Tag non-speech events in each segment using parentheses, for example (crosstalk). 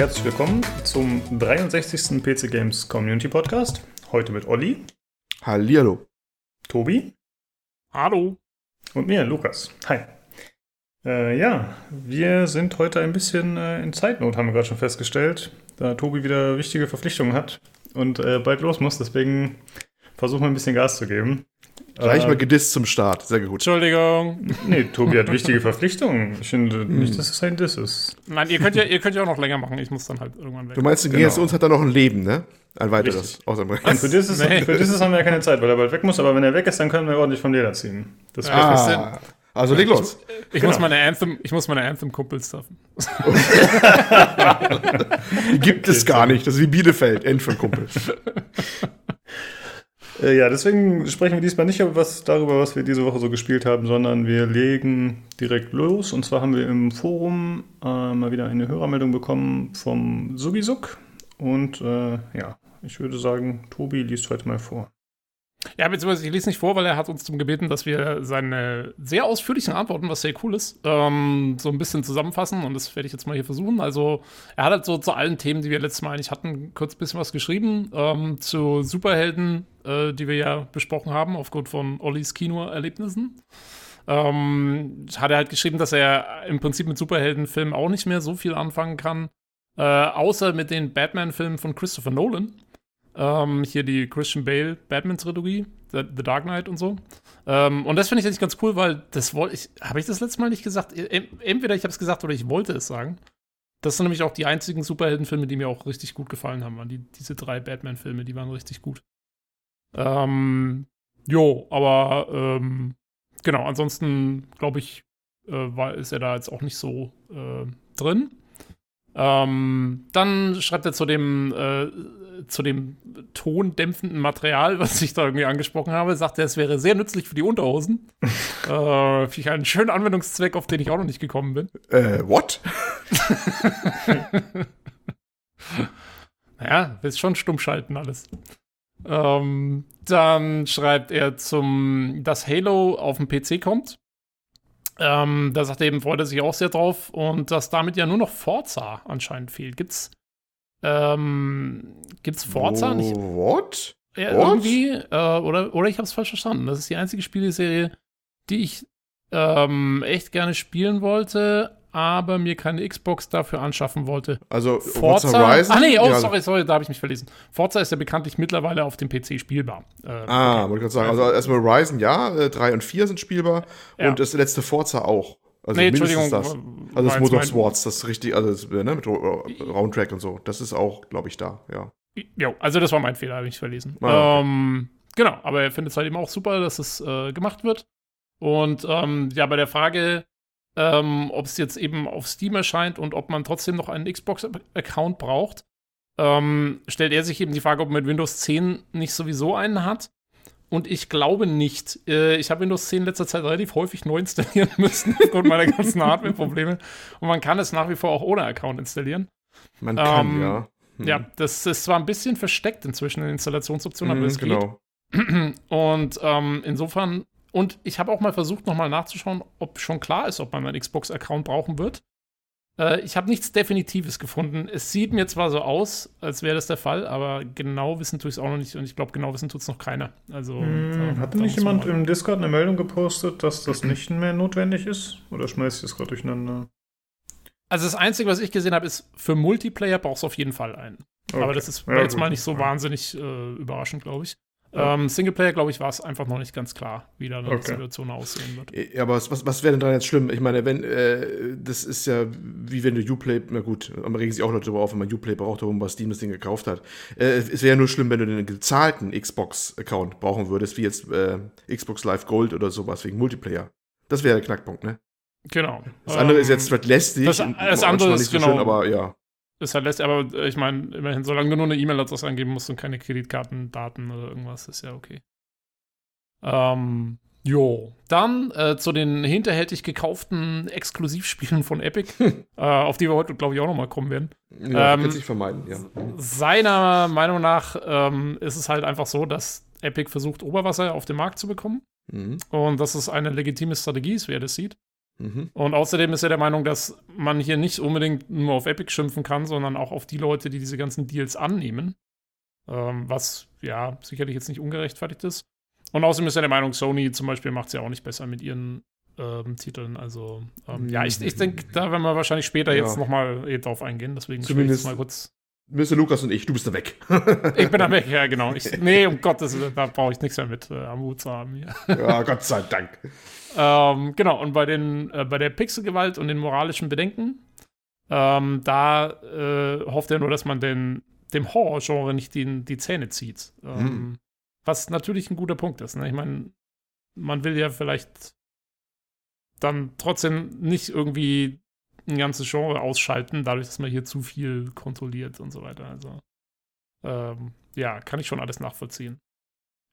herzlich willkommen zum 63. PC Games Community Podcast. Heute mit Olli, Hallihallo. Tobi Hallo. und mir, Lukas. Hi. Äh, ja, wir sind heute ein bisschen äh, in Zeitnot, haben wir gerade schon festgestellt, da Tobi wieder wichtige Verpflichtungen hat und äh, bald los muss. Deswegen versuchen wir ein bisschen Gas zu geben. Gleich Äh, mal gedisst zum Start. Sehr gut. Entschuldigung. Nee, Tobi hat wichtige Verpflichtungen. Ich finde nicht, dass es ein Diss ist. Nein, ihr könnt ja, ihr könnt ja auch noch länger machen. Ich muss dann halt irgendwann weg. Du meinst, Genau. Zu uns hat er noch ein Leben, ne? Ein weiteres. Richtig. Außer Rest. für dieses, Nee. für haben wir ja keine Zeit, weil er bald weg muss. Aber wenn er weg ist, dann können wir ordentlich vom Leder ziehen. Das wird Ah, also leg los. ich, genau. muss meine Anthem, ich muss meine Anthem-Kumpels treffen. (laughs) Die gibt es gar nicht. Das ist wie Bielefeld. End von Kumpel. (laughs) Äh, ja, deswegen sprechen wir diesmal nicht was, darüber, was wir diese Woche so gespielt haben, sondern wir legen direkt los. Und zwar haben wir im Forum äh, mal wieder eine Hörermeldung bekommen vom Sugisuk. Und äh, ja, ich würde sagen, Tobi liest heute mal vor. Ja, beziehungsweise ich lese nicht vor, weil er hat uns darum gebeten, dass wir seine sehr ausführlichen Antworten, was sehr cool ist, ähm, so ein bisschen zusammenfassen und das werde ich jetzt mal hier versuchen. Also er hat halt so zu allen Themen, die wir letztes Mal eigentlich hatten, kurz ein bisschen was geschrieben. Ähm, zu Superhelden, äh, die wir ja besprochen haben, aufgrund von Ollis Kinoerlebnissen. Ähm, hat er halt geschrieben, dass er im Prinzip mit Superheldenfilmen auch nicht mehr so viel anfangen kann, äh, außer mit den Batman-Filmen von Christopher Nolan. Ähm, hier die Christian Bale Batman-Trilogie, The, The Dark Knight und so. Ähm, und das finde ich eigentlich ganz cool, weil das wollte ich, habe ich das letzte Mal nicht gesagt? E- Entweder ich habe es gesagt oder ich wollte es sagen. Das sind nämlich auch die einzigen Superheldenfilme, die mir auch richtig gut gefallen haben. Die, diese drei Batman-Filme, die waren richtig gut. Ähm, jo, aber ähm, genau, ansonsten glaube ich, äh, war, ist er da jetzt auch nicht so äh, drin. Ähm, dann schreibt er zu dem, äh, zu dem tondämpfenden Material, was ich da irgendwie angesprochen habe, sagt er, es wäre sehr nützlich für die Unterhosen. (laughs) äh, Finde ich einen schönen Anwendungszweck, auf den ich auch noch nicht gekommen bin. Äh, what? (laughs) Naja, willst schon stumm schalten alles. Ähm, dann schreibt er zum, dass Halo auf dem PC kommt. Ähm, da sagt er eben, freut er sich auch sehr drauf und dass damit ja nur noch Forza anscheinend fehlt. Gibt's, ähm, gibt's Forza nicht What? ja, What? irgendwie? Äh, oder, oder ich habe es falsch verstanden. Das ist die einzige Spieleserie, die ich ähm, echt gerne spielen wollte, aber mir keine Xbox dafür anschaffen wollte. Also, Forza. Forza Horizon? Ah, nee, oh, Ja, sorry, sorry, da habe ich mich verlesen. Forza ist ja bekanntlich mittlerweile auf dem PC spielbar. Äh, Ah, wollte ich gerade sagen. Also, erstmal Horizon, ja. 3 und 4 sind spielbar. Ja. Und das letzte Forza auch. Also, nee, Entschuldigung. das. Also, das Motorsports, das ist richtig, also, das, ne, mit Ro- Roundtrack und so. Das ist auch, glaube ich, da, ja. Jo, also das war mein Fehler, habe ich verlesen. Ah, okay. ähm, genau, aber er findet es halt eben auch super, dass es äh, gemacht wird. Und ähm, ja, bei der Frage, ähm, ob es jetzt eben auf Steam erscheint und ob man trotzdem noch einen Xbox-Account braucht, ähm, stellt er sich eben die Frage, ob man mit Windows 10 nicht sowieso einen hat. Und ich glaube nicht. Äh, ich habe Windows 10 in letzter Zeit relativ häufig neu installieren (laughs) müssen, aufgrund meiner ganzen Hardware-Probleme. Und man kann es nach wie vor auch ohne Account installieren. Man kann, Ähm, ja. Hm. Ja, das ist zwar ein bisschen versteckt inzwischen in den Installationsoptionen, aber Mhm, es geht. genau. (clears throat) Und ähm, insofern, und ich habe auch mal versucht, nochmal nachzuschauen, ob schon klar ist, ob man einen Xbox-Account brauchen wird. Äh, ich habe nichts Definitives gefunden. Es sieht mir zwar so aus, als wäre das der Fall, aber genau wissen tue ich es auch noch nicht und ich glaube, genau wissen tut es noch keiner. Also, Hm, Hat nicht jemand im Discord eine Meldung gepostet, dass das nicht mehr notwendig ist? Oder schmeiß ich das gerade durcheinander? Also, das Einzige, was ich gesehen habe, ist, für Multiplayer brauchst du auf jeden Fall einen. Aber Okay. das ist Ja, jetzt gut. mal nicht so wahnsinnig äh, überraschend, glaube ich. Ja. Ähm, Singleplayer, glaube ich, war es einfach noch nicht ganz klar, wie da die Okay. Situation aussehen wird. Ja, aber was, was, was wäre denn da jetzt schlimm? Ich meine, wenn, äh, das ist ja wie wenn du Uplay, na gut, aber regen sich auch Leute darüber auf, wenn man Uplay braucht, warum bei Steam das Ding gekauft hat. Äh, es wäre ja nur schlimm, wenn du einen gezahlten Xbox-Account brauchen würdest, wie jetzt äh, Xbox Live Gold oder sowas, wegen Multiplayer. Das wäre der Knackpunkt, ne? Genau. Das andere Ähm, ist jetzt vielleicht lästig. das- das andere ist nicht so genau- schön, aber ja. Ist halt lässt, aber äh, ich meine, immerhin, solange du nur eine E-Mail-Adresse angeben musst und keine Kreditkartendaten oder irgendwas, ist ja okay. Ähm, jo. Dann äh, zu den hinterhältig gekauften Exklusivspielen von Epic, (laughs) äh, auf die wir heute, glaube ich, auch nochmal kommen werden. Ja, Ähm, kann sich vermeiden, ja. Seiner Meinung nach ähm, ist es halt einfach so, dass Epic versucht, Oberwasser auf den Markt zu bekommen. Mhm. Und dass es eine legitime Strategie ist, wie er das sieht. Mhm. Und außerdem ist er der Meinung, dass man hier nicht unbedingt nur auf Epic schimpfen kann, sondern auch auf die Leute, die diese ganzen Deals annehmen. Ähm, was ja sicherlich jetzt nicht ungerechtfertigt ist. Und außerdem ist er der Meinung, Sony zum Beispiel macht es ja auch nicht besser mit ihren ähm, Titeln. Also, ähm, ja, ich, ich denke, da werden wir wahrscheinlich später ja. jetzt nochmal eh drauf eingehen. Deswegen zumindest mal kurz. Mr. Lukas und ich, du bist da weg. (laughs) ich bin da weg, ja, genau. Ich, (laughs) nee, um Gottes Willen, da brauche ich nichts mehr mit äh, am Hut zu haben hier. ja, Gott sei Dank. ähm, genau, und bei, den, äh, bei der Pixelgewalt und den moralischen Bedenken, ähm, da äh, hofft er nur, dass man den, dem Horror-Genre nicht die, die Zähne zieht. Ähm, hm. Was natürlich ein guter Punkt ist. Ne? Ich meine, man will ja vielleicht dann trotzdem nicht irgendwie ein ganzes Genre ausschalten, dadurch, dass man hier zu viel kontrolliert und so weiter. Also, ähm, ja, kann ich schon alles nachvollziehen.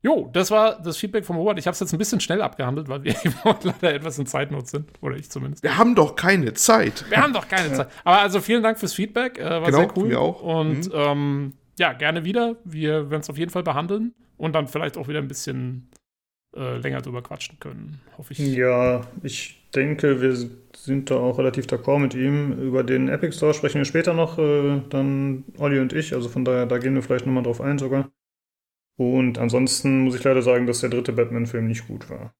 Jo, das war das Feedback vom Robert. Ich habe es jetzt ein bisschen schnell abgehandelt, weil wir (laughs) leider etwas in Zeitnot sind. Oder ich zumindest. Wir haben doch keine Zeit. Wir haben doch keine Zeit. Aber also vielen Dank fürs Feedback. Äh, war genau, sehr cool. Wir auch. Und mhm. ähm, ja, gerne wieder. Wir werden es auf jeden Fall behandeln und dann vielleicht auch wieder ein bisschen äh, länger drüber quatschen können, hoffe ich. Ja, ich denke, wir sind da auch relativ d'accord mit ihm. Über den Epic Store sprechen wir später noch, äh, dann Olli und ich. Also von daher, da gehen wir vielleicht nochmal drauf ein sogar. Und ansonsten muss ich leider sagen, dass der dritte Batman-Film nicht gut war.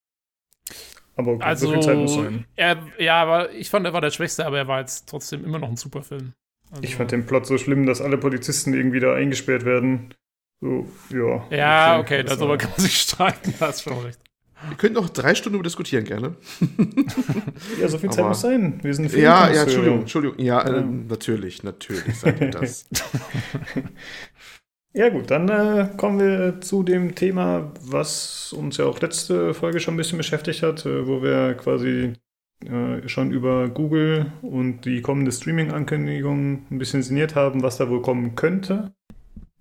Aber okay, also, so viel Zeit muss sein. Er, ja, aber ich fand, er war der Schwächste, aber er war jetzt trotzdem immer noch ein super Film. Also, ich fand den Plot so schlimm, dass alle Polizisten irgendwie da eingesperrt werden. So, ja. Ja, okay, okay darüber kann man sich streiten, (laughs) da hast schon recht. Wir könnten noch drei Stunden diskutieren, gerne. (laughs) ja, so viel Zeit Aber, muss sein. Wir sind Ja, ja, Entschuldigung, Entschuldigung. Ja, äh, natürlich, natürlich seid ihr das. (laughs) ja, gut, dann äh, kommen wir zu dem Thema, was uns ja auch letzte Folge schon ein bisschen beschäftigt hat, äh, wo wir quasi äh, schon über Google und die kommende Streaming-Ankündigung ein bisschen sinniert haben, was da wohl kommen könnte.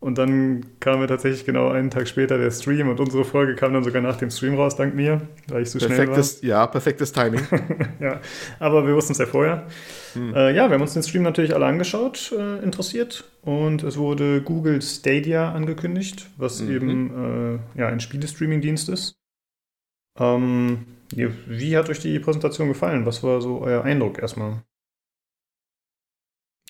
Und dann kam mir tatsächlich genau einen Tag später der Stream und unsere Folge kam dann sogar nach dem Stream raus, dank mir, weil ich so perfektes, schnell war. Ja, perfektes Timing. (laughs) ja, aber wir wussten es ja vorher. Hm. Äh, ja, wir haben uns den Stream natürlich alle angeschaut, äh, interessiert. Und es wurde Google Stadia angekündigt, was mhm. eben äh, ja, ein Spielestreaming-Dienst ist. Ähm, wie hat euch die Präsentation gefallen? Was war so euer Eindruck erstmal?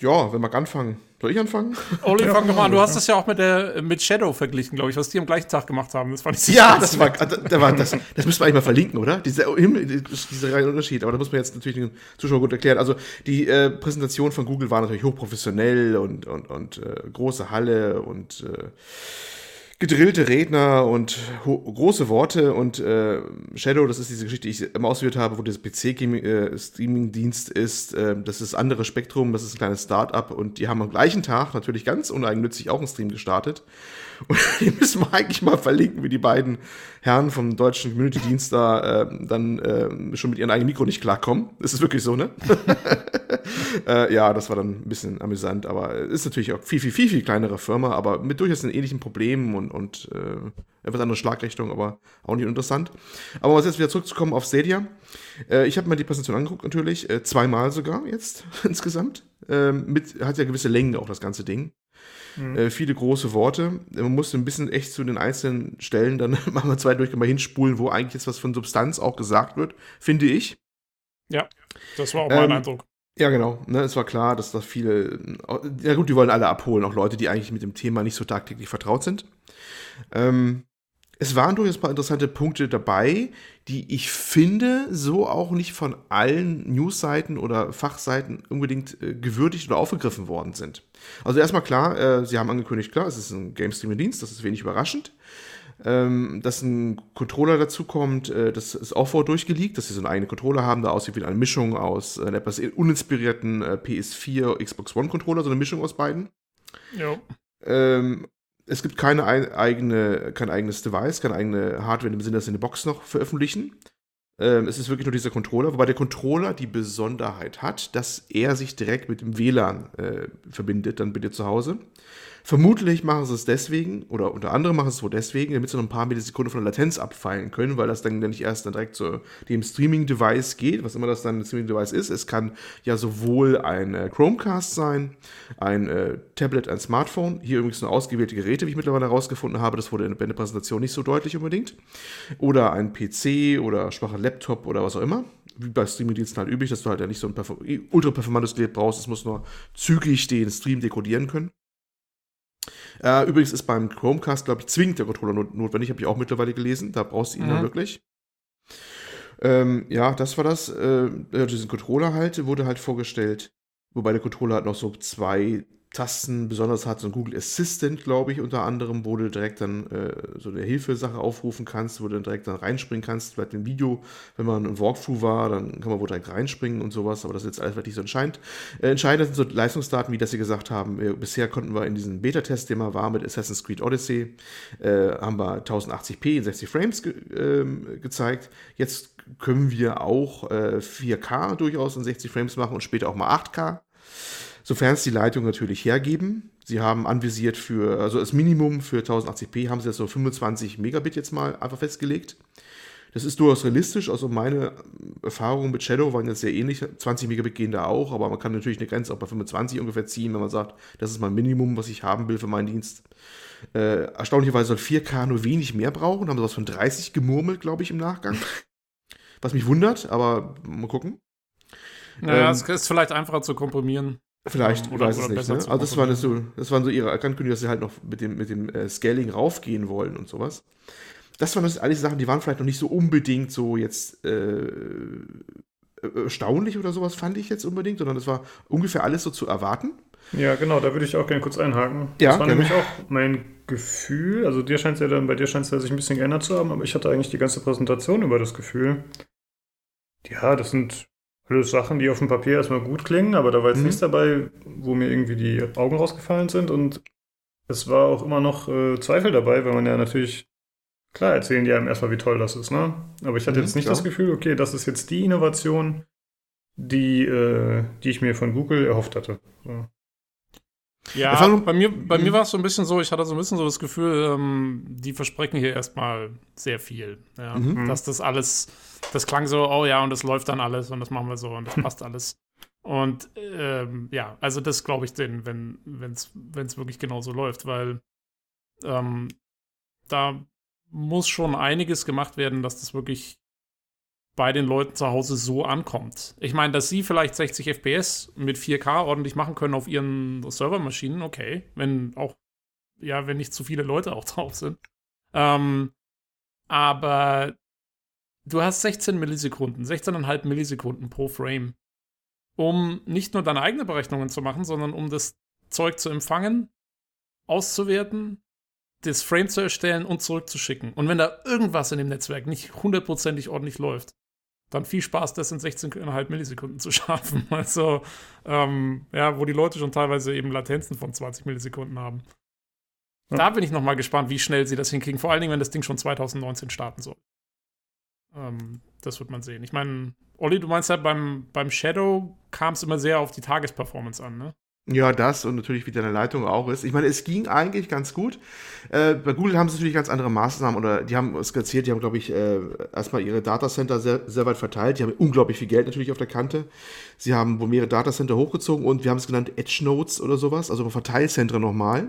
Ja, wenn wir anfangen. Soll ich anfangen? Oli, ja, fang doch mal an. Du hast das ja auch mit, der, mit Shadow verglichen, glaube ich, was die am gleichen Tag gemacht haben. Das fand ich Ja, das war, das, war das, das müssen wir eigentlich mal verlinken, oder? Diese, dieser reine Unterschied. Aber da muss man jetzt natürlich den Zuschauern gut erklären. Also, die äh, Präsentation von Google war natürlich hochprofessionell und, und, und äh, große Halle und äh, gedrillte Redner und große Worte und äh, Shadow, das ist diese Geschichte, die ich immer ausgeführt habe, wo das PC-Streaming-Dienst äh, ist. Äh, das ist andere Spektrum, das ist ein kleines Start-up und die haben am gleichen Tag natürlich ganz uneigennützig auch einen Stream gestartet. Und (laughs) die müssen wir eigentlich mal verlinken, wie die beiden Herren vom deutschen Community-Dienst da äh, dann äh, schon mit ihrem eigenen Mikro nicht klarkommen. Das ist wirklich so, ne? (laughs) äh, ja, das war dann ein bisschen amüsant, aber ist natürlich auch viel, viel, viel, viel kleinere Firma, aber mit durchaus einen ähnlichen Problemen und, und äh, etwas andere Schlagrichtung, aber auch nicht interessant. Aber was jetzt wieder zurückzukommen auf Stadia. Äh, ich habe mir die Präsentation angeguckt, natürlich, äh, zweimal sogar jetzt (laughs) insgesamt. Ähm, mit, hat ja gewisse Länge auch das ganze Ding. Mhm. Äh, viele große Worte. Man muss ein bisschen echt zu den einzelnen Stellen dann (laughs) machen wir zwei durch mal hinspulen, wo eigentlich jetzt was von Substanz auch gesagt wird, finde ich. Ja, das war auch mein ähm, Eindruck. Ja, genau. Ne, es war klar, dass da viele, ja gut, die wollen alle abholen, auch Leute, die eigentlich mit dem Thema nicht so tagtäglich vertraut sind. Ähm, es waren durchaus ein paar interessante Punkte dabei, die ich finde, so auch nicht von allen Newsseiten oder Fachseiten unbedingt äh, gewürdigt oder aufgegriffen worden sind. Also erstmal klar, äh, sie haben angekündigt, klar, es ist ein Game Streaming Dienst, das ist wenig überraschend. Ähm, dass ein Controller dazu kommt, äh, das ist auch vor durchgeleakt, dass sie so einen eigenen Controller haben, da aussieht wie eine Mischung aus äh, etwas uninspirierten äh, PS4, Xbox One Controller, so eine Mischung aus beiden. Ja. Ähm, es gibt keine eigene, kein eigenes Device, keine eigene Hardware im Sinne, dass sie eine Box noch veröffentlichen. Ähm, es ist wirklich nur dieser Controller, wobei der Controller die Besonderheit hat, dass er sich direkt mit dem WLAN äh, verbindet, dann bitte zu Hause. Vermutlich machen sie es deswegen, oder unter anderem machen sie es wohl deswegen, damit sie noch ein paar Millisekunden von der Latenz abfallen können, weil das dann nicht erst dann direkt zu dem Streaming-Device geht, was immer das dann ein Streaming-Device ist. Es kann ja sowohl ein äh, Chromecast sein, ein äh, Tablet, ein Smartphone, hier übrigens nur ausgewählte Geräte, wie ich mittlerweile herausgefunden habe, das wurde in der Präsentation nicht so deutlich unbedingt, oder ein PC oder schwacher Laptop oder was auch immer. wie bei Streaming-Diensten halt üblich, dass du halt ja nicht so ein ultra performantes Gerät brauchst. Es muss nur zügig den Stream dekodieren können. Äh, übrigens ist beim Chromecast, glaube ich, zwingend der Controller not notwendig. Habe ich auch mittlerweile gelesen. Da brauchst du ihn mhm. dann wirklich. Ähm, ja, das war das. Äh, diesen Controller halt, wurde halt vorgestellt. Wobei der Controller halt noch so zwei Tasten besonders hat, so ein Google Assistant, glaube ich, unter anderem, wo du direkt dann äh, so eine Hilfesache aufrufen kannst, wo du dann direkt dann reinspringen kannst. Vielleicht im Video, wenn man ein Walkthrough war, dann kann man wohl direkt reinspringen und sowas, aber das ist jetzt alles wirklich so entscheidend. Äh, entscheidend sind so Leistungsdaten, wie das sie gesagt haben. Wir, bisher konnten wir in diesem Beta-Test, den man war mit Assassin's Creed Odyssey, äh, haben wir 1080p in 60 Frames ge ähm, gezeigt. Jetzt können wir auch 4K äh, durchaus in 60 Frames machen und später auch mal 8K sofern es die Leitung natürlich hergeben. Sie haben anvisiert für, also das Minimum für 1080p haben sie jetzt so 25 Megabit jetzt mal einfach festgelegt. Das ist durchaus realistisch, also meine Erfahrungen mit Shadow waren jetzt sehr ähnlich. 20 Megabit gehen da auch, aber man kann natürlich eine Grenze auch bei 25 ungefähr ziehen, wenn man sagt, das ist mein Minimum, was ich haben will für meinen Dienst. Äh, erstaunlicherweise soll 4K nur wenig mehr brauchen, haben sie was von 30 gemurmelt, glaube ich, im Nachgang. Was mich wundert, aber mal gucken. Naja, ähm, es ist vielleicht einfacher zu komprimieren. Vielleicht, oder, weiß oder es nicht. Ne? Also das waren so, das waren so ihre Ankündigungen, dass sie halt noch mit dem, mit dem äh, Scaling raufgehen wollen und sowas. Das waren das alles Sachen, die waren vielleicht noch nicht so unbedingt so jetzt äh, erstaunlich oder sowas, fand ich jetzt unbedingt, sondern das war ungefähr alles so zu erwarten. Ja, genau, da würde ich auch gerne kurz einhaken. Ja, das war gerne. nämlich auch mein Gefühl, also dir scheint es ja dann, bei dir scheint es ja sich ein bisschen geändert zu haben, aber ich hatte eigentlich die ganze Präsentation über das Gefühl, ja, das sind alles Sachen, die auf dem Papier erstmal gut klingen, aber da war jetzt mhm. nichts dabei, wo mir irgendwie die Augen rausgefallen sind und es war auch immer noch äh, Zweifel dabei, weil man ja natürlich, klar erzählen die einem erstmal, wie toll das ist, ne? Aber ich hatte mhm, jetzt nicht klar. das Gefühl, okay, das ist jetzt die Innovation, die, äh, die ich mir von Google erhofft hatte. So. Ja, bei mir, bei mir mhm. war es so ein bisschen so, ich hatte so ein bisschen so das Gefühl, ähm, die versprechen hier erstmal sehr viel. Ja? Mhm. Dass das alles, das klang so, oh ja, und das läuft dann alles und das machen wir so und das passt alles. Und ähm, ja, also das glaube ich denen, wenn es wirklich genauso läuft, weil ähm, da muss schon einiges gemacht werden, dass das wirklich bei den Leuten zu Hause so ankommt. Ich meine, dass sie vielleicht 60 FPS mit 4K ordentlich machen können auf ihren Servermaschinen, okay. Wenn auch, ja, wenn nicht zu viele Leute auch (laughs) drauf sind. Ähm, aber du hast 16 Millisekunden, 16,5 Millisekunden pro Frame, um nicht nur deine eigenen Berechnungen zu machen, sondern um das Zeug zu empfangen, auszuwerten, das Frame zu erstellen und zurückzuschicken. Und wenn da irgendwas in dem Netzwerk nicht hundertprozentig ordentlich läuft, dann viel Spaß, das in 16,5 Millisekunden zu (laughs) schaffen. Also, ähm, ja, wo die Leute schon teilweise eben Latenzen von 20 Millisekunden haben. Ja. Da bin ich noch mal gespannt, wie schnell sie das hinkriegen. Vor allen Dingen, wenn das Ding schon 2019 starten soll. Ähm, das wird man sehen. Ich meine, Olli, du meinst ja, beim, beim Shadow kam es immer sehr auf die Tagesperformance an, ne? Ja, das und natürlich, wie deine Leitung auch ist. Ich meine, es ging eigentlich ganz gut. Äh, bei Google haben sie natürlich ganz andere Maßnahmen oder die haben es erzählt, die haben, glaube ich, äh, erstmal ihre Datacenter sehr, sehr weit verteilt. Die haben unglaublich viel Geld natürlich auf der Kante. Sie haben mehrere Datacenter hochgezogen und wir haben es genannt Edge Nodes oder sowas, also Verteilzentren nochmal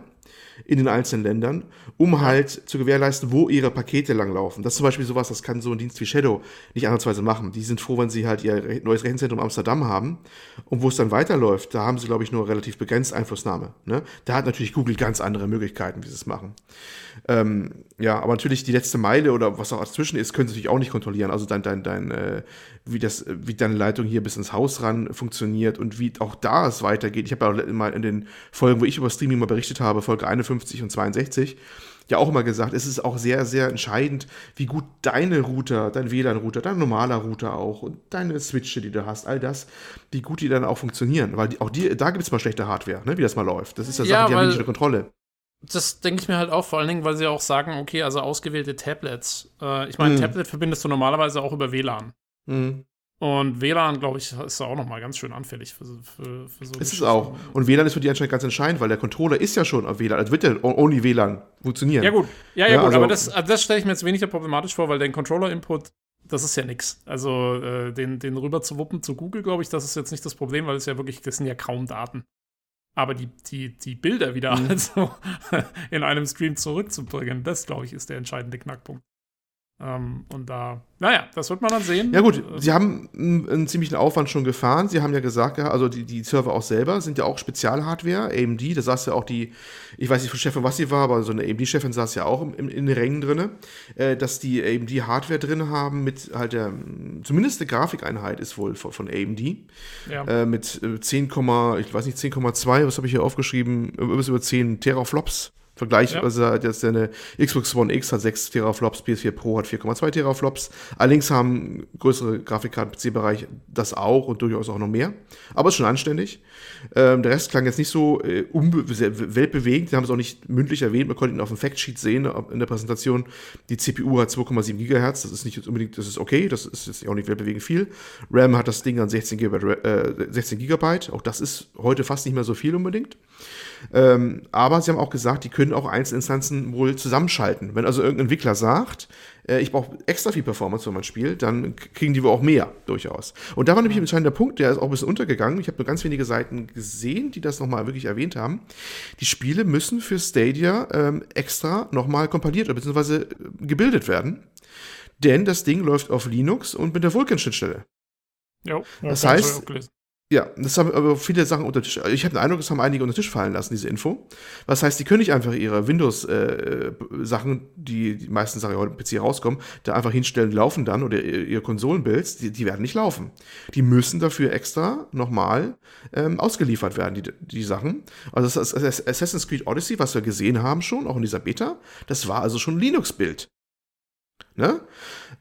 in den einzelnen Ländern, um halt zu gewährleisten, wo ihre Pakete langlaufen. Das ist zum Beispiel sowas, das kann so ein Dienst wie Shadow nicht andersweise machen. Die sind froh, wenn sie halt ihr neues Rechenzentrum Amsterdam haben. Und wo es dann weiterläuft, da haben sie, glaube ich, nur relativ begrenzt Einflussnahme. Ne? Da hat natürlich Google ganz andere Möglichkeiten, wie sie es machen. Ähm, ja, aber natürlich die letzte Meile oder was auch dazwischen ist, können sie natürlich auch nicht kontrollieren. Also dein, dein, dein, äh, wie das, wie deine Leitung hier bis ins Haus ran funktioniert und wie auch da es weitergeht. Ich habe ja auch mal in den Folgen, wo ich über Streaming mal berichtet habe, Folge 51 und 62, ja auch immer gesagt, es ist auch sehr, sehr entscheidend, wie gut deine Router, dein WLAN-Router, dein normaler Router auch und deine Switche, die du hast, all das, wie gut die dann auch funktionieren. Weil die, auch die, da gibt es mal schlechte Hardware, ne, wie das mal läuft. Das ist ja, ja Sache, die haben nicht eine Kontrolle. Das denke ich mir halt auch, vor allen Dingen, weil sie auch sagen, okay, also ausgewählte Tablets. Äh, ich meine, mhm. Tablet verbindest du normalerweise auch über WLAN. Mhm. Und WLAN, glaube ich, ist da auch nochmal ganz schön anfällig für, für, für so. Ist es auch. Und WLAN ist für die anscheinend ganz entscheidend, weil der Controller ist ja schon auf WLAN. Also wird ja ohne WLAN funktionieren. Ja, gut. Ja, ja, ja gut. Also aber das, also das stelle ich mir jetzt weniger problematisch vor, weil der Controller-Input, das ist ja nix. Also äh, den, den rüber zu wuppen zu Google, glaube ich, das ist jetzt nicht das Problem, weil es ja wirklich, das sind ja kaum Daten. Aber die, die, die Bilder wieder mhm. (laughs) also in einem Stream zurückzubringen, das, glaube ich, ist der entscheidende Knackpunkt. Ähm, und da, naja, das wird man dann sehen. Ja gut, sie haben einen, einen ziemlichen Aufwand schon gefahren. Sie haben ja gesagt, also die, die Server auch selber sind ja auch Spezialhardware, AMD, da saß ja auch die, ich weiß nicht von Chefin, was sie war, aber so eine AMD-Chefin saß ja auch im, in den Rängen drin, äh, dass die AMD-Hardware drin haben mit halt der, zumindest eine Grafikeinheit ist wohl von, von AMD, ja. äh, mit 10, ich weiß nicht, 10,2, was habe ich hier aufgeschrieben, über 10 Teraflops Vergleich, ja. also jetzt eine Xbox One X hat 6 Teraflops, PS4 Pro hat 4,2 Teraflops. Allerdings haben größere Grafikkarten im PC-Bereich das auch und durchaus auch noch mehr. Aber ist schon anständig. Ähm, der Rest klang jetzt nicht so äh, weltbewegend. Wir haben es auch nicht mündlich erwähnt. Man konnte ihn auf dem Factsheet sehen in der Präsentation. Die CPU hat 2,7 GHz. Das ist nicht unbedingt, das ist okay. Das ist jetzt auch nicht weltbewegend viel. RAM hat das Ding an 16 GB. Äh, 16 GB. Auch das ist heute fast nicht mehr so viel unbedingt. Ähm, aber sie haben auch gesagt, die können auch Einzelinstanzen wohl zusammenschalten. Wenn also irgendein Entwickler sagt, äh, ich brauche extra viel Performance, wenn man spielt, dann kriegen die wohl auch mehr, durchaus. Und da war nämlich ein entscheidender Punkt, der ist auch ein bisschen untergegangen. Ich habe nur ganz wenige Seiten gesehen, die das nochmal wirklich erwähnt haben. Die Spiele müssen für Stadia ähm, extra nochmal kompiliert bzw. Äh, gebildet werden. Denn das Ding läuft auf Linux und mit der Vulkan-Schnittstelle. Ja, das heißt, ja, das haben aber viele Sachen unter Tisch. Ich habe den Eindruck, das haben einige unter Tisch fallen lassen, diese Info. Was heißt, die können nicht einfach ihre Windows-Sachen, äh, die die meisten Sachen heute im PC rauskommen, da einfach hinstellen, laufen dann oder ihre Konsolenbuilds, die, die werden nicht laufen. Die müssen dafür extra nochmal ähm, ausgeliefert werden, die, die Sachen. Also das, das Assassin's Creed Odyssey, was wir gesehen haben schon, auch in dieser Beta, das war also schon Linux-Bild. Ne?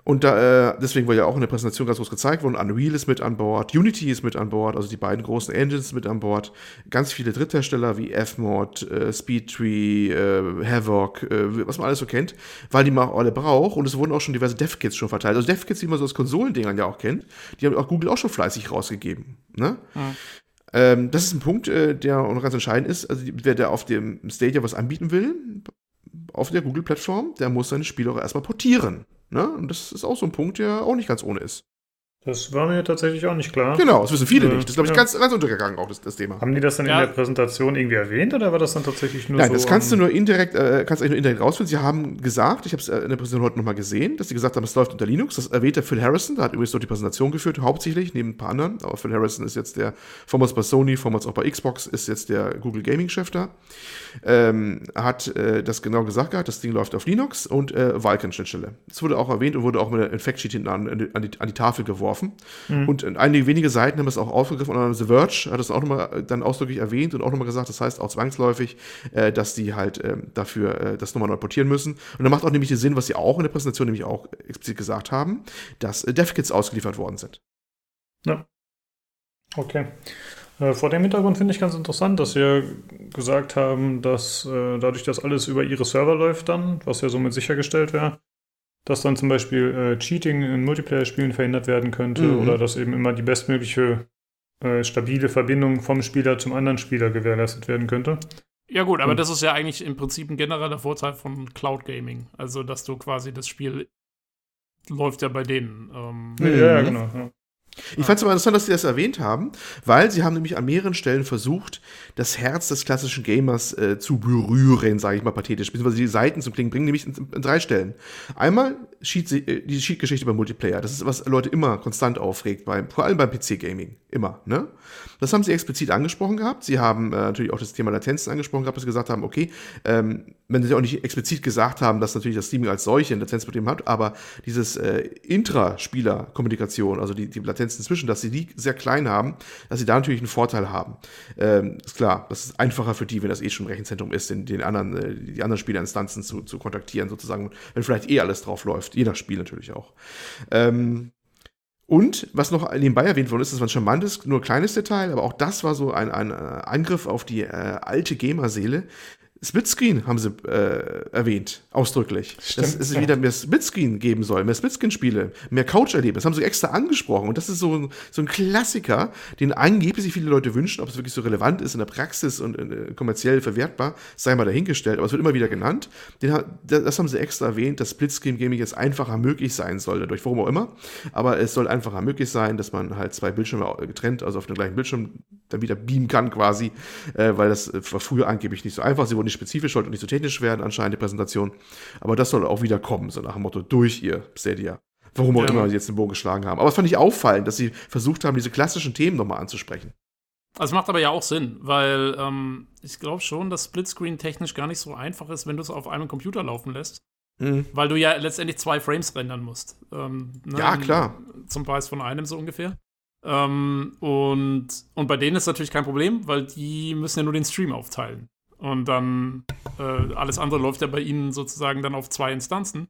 Und da, äh, deswegen wurde ja auch in der Präsentation ganz groß gezeigt worden, Unreal ist mit an Bord, Unity ist mit an Bord, also die beiden großen Engines mit an Bord, ganz viele Dritthersteller wie Fmod, äh, Speedtree, äh, Havoc, äh, was man alles so kennt, weil die man auch alle braucht und es wurden auch schon diverse Dev-Kits schon verteilt. Also Dev-Kits, die man so aus Konsolendingern ja auch kennt, die haben auch Google auch schon fleißig rausgegeben. Ne? Mhm. Ähm, das ist ein Punkt, äh, der auch noch ganz entscheidend ist. Also wer da auf dem Stadia was anbieten will, auf der Google-Plattform, der muss seine Spiele auch erstmal portieren. Ne? Und das ist auch so ein Punkt, der auch nicht ganz ohne ist. Das war mir tatsächlich auch nicht klar. Genau, das wissen viele äh, nicht. Das ist, glaube ich, ja. ganz, ganz untergegangen, auch das, das, Thema. Haben die das dann ja. in der Präsentation irgendwie erwähnt oder war das dann tatsächlich nur Nein, so? Nein, das kannst du nur indirekt, äh, kannst du nur indirekt rausfinden. Sie haben gesagt, ich habe es äh, in der Präsentation heute nochmal gesehen, dass sie gesagt haben, es läuft unter Linux. Das erwähnt der Phil Harrison, der hat übrigens dort die Präsentation geführt, hauptsächlich, neben ein paar anderen. Aber Phil Harrison ist jetzt der, vormals bei Sony, vormals auch bei Xbox, ist jetzt der Google Gaming-Chef da. Ähm, hat äh, das genau gesagt gehabt, das Ding läuft auf Linux und äh, Vulkan-Schnittstelle. Das wurde auch erwähnt und wurde auch mit einem Factsheet hinten an, an, die, an die Tafel geworfen. Mhm. Und einige wenige Seiten haben es auch aufgegriffen und The Verge hat es auch nochmal äh, dann ausdrücklich erwähnt und auch nochmal gesagt, das heißt auch zwangsläufig, äh, dass die halt äh, dafür äh, das nochmal neu portieren müssen. Und dann macht auch nämlich den Sinn, was sie auch in der Präsentation nämlich auch explizit gesagt haben, dass äh, DevKits ausgeliefert worden sind. Ja. Okay. Äh, vor dem Hintergrund finde ich ganz interessant, dass Sie gesagt haben, dass äh, dadurch, dass alles über Ihre Server läuft dann, was ja somit sichergestellt wäre, dass dann zum Beispiel äh, Cheating in Multiplayer-Spielen verhindert werden könnte mhm. oder dass eben immer die bestmögliche äh, stabile Verbindung vom Spieler zum anderen Spieler gewährleistet werden könnte. Ja gut, aber mhm. das ist ja eigentlich im Prinzip ein genereller Vorteil von Cloud Gaming. Also, dass du quasi das Spiel läuft ja bei denen. Ähm, ja, ja, mhm. genau. Ja. Ich fand es aber interessant, dass Sie das erwähnt haben, weil Sie haben nämlich an mehreren Stellen versucht, das Herz des klassischen Gamers äh, zu berühren, sage ich mal pathetisch, beziehungsweise die Seiten zum Klingen bringen, nämlich in, in drei Stellen. Einmal Cheat, äh, die Cheat-Geschichte beim Multiplayer, das ist, was Leute immer konstant aufregt, beim, vor allem beim PC-Gaming, immer. Ne? Das haben Sie explizit angesprochen gehabt. Sie haben äh, natürlich auch das Thema Latenzen angesprochen gehabt, dass Sie gesagt haben, okay, ähm, wenn Sie auch nicht explizit gesagt haben, dass natürlich das Streaming als solche ein Latenzproblem hat, aber dieses äh, Intraspieler-Kommunikation, also die, die Latenzen zwischen, dass Sie die sehr klein haben, dass Sie da natürlich einen Vorteil haben. Ähm, ist klar, das ist einfacher für die, wenn das eh schon ein Rechenzentrum ist, den, den anderen, äh, die anderen Spielerinstanzen zu, zu kontaktieren, sozusagen, wenn vielleicht eh alles drauf läuft, je nach Spiel natürlich auch. Ähm, und was noch nebenbei erwähnt worden ist, das war ein charmantes, nur kleines Detail, aber auch das war so ein, ein äh, Angriff auf die äh, alte Gamer-Seele. Splitscreen haben sie äh, erwähnt, ausdrücklich. Stimmt, dass es ja. wieder mehr Splitscreen geben soll, mehr Splitscreen-Spiele, mehr Couch-Erlebnis. haben sie extra angesprochen. Und das ist so, so ein Klassiker, den angeblich sich viele Leute wünschen. Ob es wirklich so relevant ist in der Praxis und äh, kommerziell verwertbar, sei mal dahingestellt. Aber es wird immer wieder genannt. Den, das haben sie extra erwähnt, dass Splitscreen-Gaming jetzt einfacher möglich sein soll, dadurch, warum auch immer. Aber es soll einfacher möglich sein, dass man halt zwei Bildschirme getrennt, also auf dem gleichen Bildschirm, dann wieder beamen kann quasi, äh, weil das war früher angeblich nicht so einfach. Sie wurden nicht spezifisch, sollte nicht so technisch werden, anscheinend die Präsentation. Aber das soll auch wieder kommen, so nach dem Motto, durch ihr Stadia. Warum auch ja. immer sie jetzt den Bogen geschlagen haben. Aber es fand ich auffallend, dass sie versucht haben, diese klassischen Themen nochmal anzusprechen. Also macht aber ja auch Sinn, weil ähm, ich glaube schon, dass Splitscreen technisch gar nicht so einfach ist, wenn du es auf einem Computer laufen lässt. Mhm. Weil du ja letztendlich zwei Frames rendern musst. Ähm, ne? Ja, klar. Zum Preis von einem so ungefähr. Ähm, und, und bei denen ist natürlich kein Problem, weil die müssen ja nur den Stream aufteilen. Und dann äh, alles andere läuft ja bei ihnen sozusagen dann auf zwei Instanzen.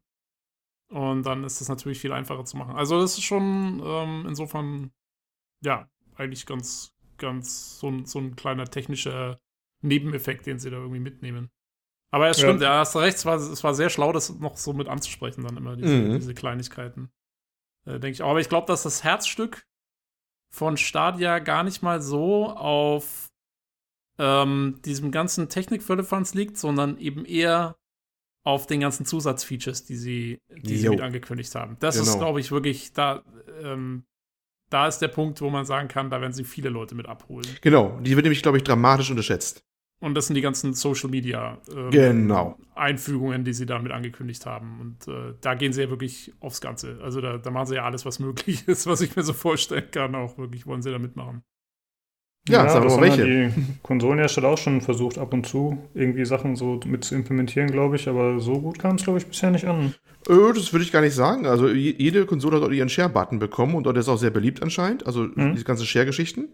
Und dann ist das natürlich viel einfacher zu machen. Also das ist schon ähm, insofern, ja, eigentlich ganz, ganz so, so ein kleiner technischer Nebeneffekt, den sie da irgendwie mitnehmen. Aber es stimmt, ja, ja hast recht, es war, es war sehr schlau, das noch so mit anzusprechen, dann immer, diese, mhm. diese Kleinigkeiten. Äh, Denke ich auch. Aber ich glaube, dass das Herzstück von Stadia gar nicht mal so auf ähm, diesem ganzen Technik-Firlefanz liegt, sondern eben eher auf den ganzen Zusatzfeatures, die sie, die sie mit angekündigt haben. Das genau. ist, glaube ich, wirklich da. Ähm, da ist der Punkt, wo man sagen kann, da werden sie viele Leute mit abholen. Genau, die wird nämlich, glaube ich, dramatisch unterschätzt. Und das sind die ganzen Social Media ähm, genau. Einfügungen, die sie damit angekündigt haben. Und äh, da gehen sie ja wirklich aufs Ganze. Also da, da, machen sie ja alles, was möglich (laughs) ist, was ich mir so vorstellen kann. Auch wirklich wollen sie da mitmachen. Ja, ja das haben welche. die Konsolenhersteller auch schon versucht, ab und zu irgendwie Sachen so mit zu implementieren, glaube ich. Aber so gut kam es, glaube ich, bisher nicht an. Äh, das würde ich gar nicht sagen. Also jede Konsole hat dort ihren Share-Button bekommen und dort ist auch sehr beliebt anscheinend. Also mhm. diese ganzen Share-Geschichten,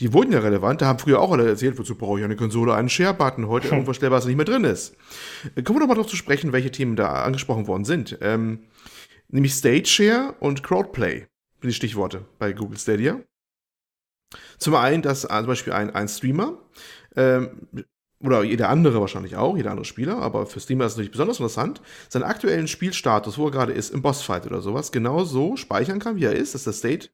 die wurden ja relevant. Da haben früher auch alle erzählt, wozu brauche ich eine Konsole, einen Share-Button. Heute (laughs) hm. irgendwas stellbar, was nicht mehr drin ist. Äh, kommen wir doch mal darauf zu sprechen, welche Themen da angesprochen worden sind. Ähm, nämlich Stage Share und Crowdplay sind die Stichworte bei Google Stadia. Zum einen, dass äh, zum Beispiel ein, ein Streamer ähm, oder jeder andere wahrscheinlich auch, jeder andere Spieler, aber für Streamer ist es natürlich besonders interessant, seinen aktuellen Spielstatus, wo er gerade ist, im Bossfight oder sowas, genau so speichern kann, wie er ist, das ist das State,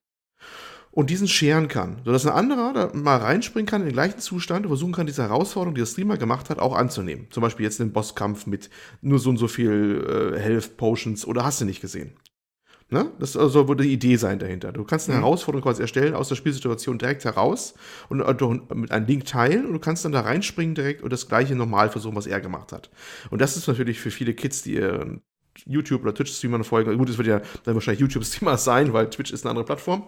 und diesen scheren kann, sodass ein anderer da mal reinspringen kann in den gleichen Zustand und versuchen kann, diese Herausforderung, die der Streamer gemacht hat, auch anzunehmen. Zum Beispiel jetzt den Bosskampf mit nur so und so viel äh, Health Potions oder hast du nicht gesehen. Ne? Das soll also die Idee sein dahinter. Du kannst eine mhm. Herausforderung quasi erstellen aus der Spielsituation direkt heraus und mit einem Link teilen und du kannst dann da reinspringen direkt und das gleiche normal versuchen, was er gemacht hat. Und das ist natürlich für viele Kids, die ihren YouTube- oder Twitch-Streamern folgen, gut, es wird ja dann wahrscheinlich YouTube-Streamer sein, weil Twitch ist eine andere Plattform,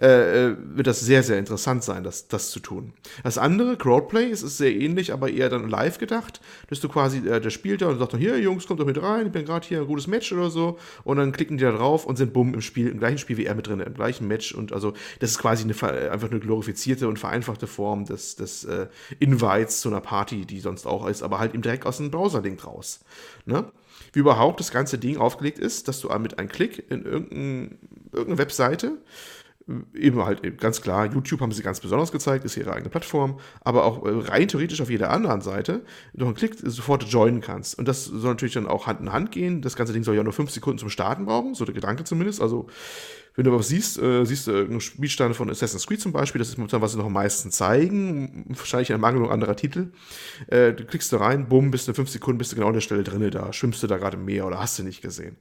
äh, äh, wird das sehr, sehr interessant sein, das, das zu tun. Das andere, Crowdplay, es ist sehr ähnlich, aber eher dann live gedacht, dass du quasi, äh, der spielt da und sagt dann, hier, Jungs, kommt doch mit rein, ich bin gerade hier, ein gutes Match oder so, und dann klicken die da drauf und sind bumm im Spiel, im gleichen Spiel wie er mit drin, im gleichen Match und also, das ist quasi eine, einfach eine glorifizierte und vereinfachte Form des, des äh, Invites zu einer Party, die sonst auch ist, aber halt eben direkt aus dem Browser-Link raus. Ne? Wie überhaupt das ganze Ding aufgelegt ist, dass du mit einem Klick in irgendein, irgendeine Webseite eben halt ganz klar, YouTube haben sie ganz besonders gezeigt, ist ihre eigene Plattform, aber auch äh, rein theoretisch auf jeder anderen Seite durch einen Klick sofort joinen kannst. Und das soll natürlich dann auch Hand in Hand gehen. Das ganze Ding soll ja nur fünf Sekunden zum Starten brauchen, so der Gedanke zumindest. Also wenn du was siehst, äh, siehst du irgendeine Spielstände von Assassin's Creed zum Beispiel, das ist momentan, was sie noch am meisten zeigen, wahrscheinlich in Mangelung anderer Titel. Äh, du klickst da rein, bumm, bist du in fünf Sekunden, bist du genau an der Stelle drinne, da schwimmst du da gerade im Meer oder hast du nicht gesehen.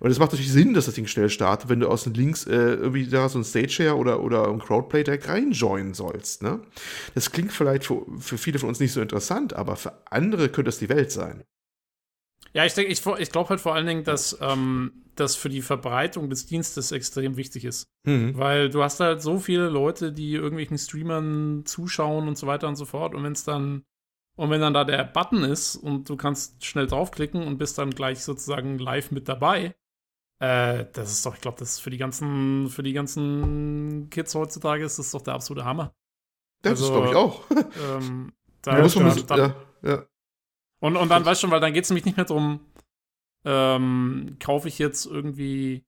Und es macht natürlich Sinn, dass das Ding schnell startet, wenn du aus Links äh, irgendwie da so ein Stageshare oder, oder ein Crowdplay direkt reinjoinen sollst. Ne? Das klingt vielleicht für, für viele von uns nicht so interessant, aber für andere könnte das die Welt sein. Ja, ich denke, ich, ich glaube halt vor allen Dingen, dass ähm, das für die Verbreitung des Dienstes extrem wichtig ist. Mhm. Weil du hast halt so viele Leute, die irgendwelchen Streamern zuschauen und so weiter und so fort. Und wenn es dann, und wenn dann da der Button ist und du kannst schnell draufklicken und bist dann gleich sozusagen live mit dabei, äh, das ist doch, ich glaube, das ist für die ganzen, für die ganzen Kids heutzutage ist das doch der absolute Hammer. Das also, glaube ich auch. Ähm, da, ja, da, da, ja, ja. Und, und dann, weißt du schon, weil dann geht es nämlich nicht mehr darum, ähm, kaufe ich jetzt irgendwie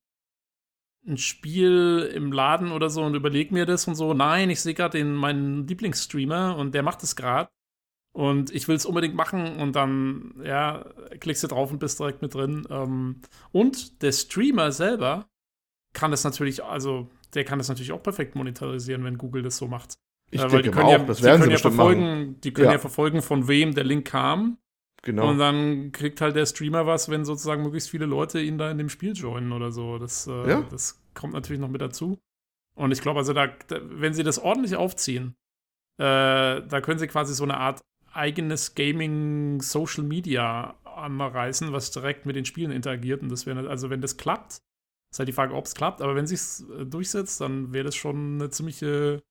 ein Spiel im Laden oder so und überlege mir das und so. Nein, ich sehe gerade meinen Lieblingsstreamer und der macht es gerade. Und ich will es unbedingt machen und dann, ja, klickst du drauf und bist direkt mit drin. Ähm, und der Streamer selber kann das natürlich, also der kann das natürlich auch perfekt monetarisieren, wenn Google das so macht. Ich äh, weil die können auch, ja, das werden sie ja verfolgen, machen. Die können ja. ja verfolgen, von wem der Link kam Genau. Und dann kriegt halt der Streamer was, wenn sozusagen möglichst viele Leute ihn da in dem Spiel joinen oder so. Das, äh, ja. das kommt natürlich noch mit dazu. Und ich glaube, also da, da, wenn sie das ordentlich aufziehen, äh, da können sie quasi so eine Art eigenes Gaming Social Media anreißen, was direkt mit den Spielen interagiert. Und das wäre, also wenn das klappt, ist halt die Frage, ob es klappt, aber wenn sich äh, durchsetzt, dann wäre das schon eine ziemliche,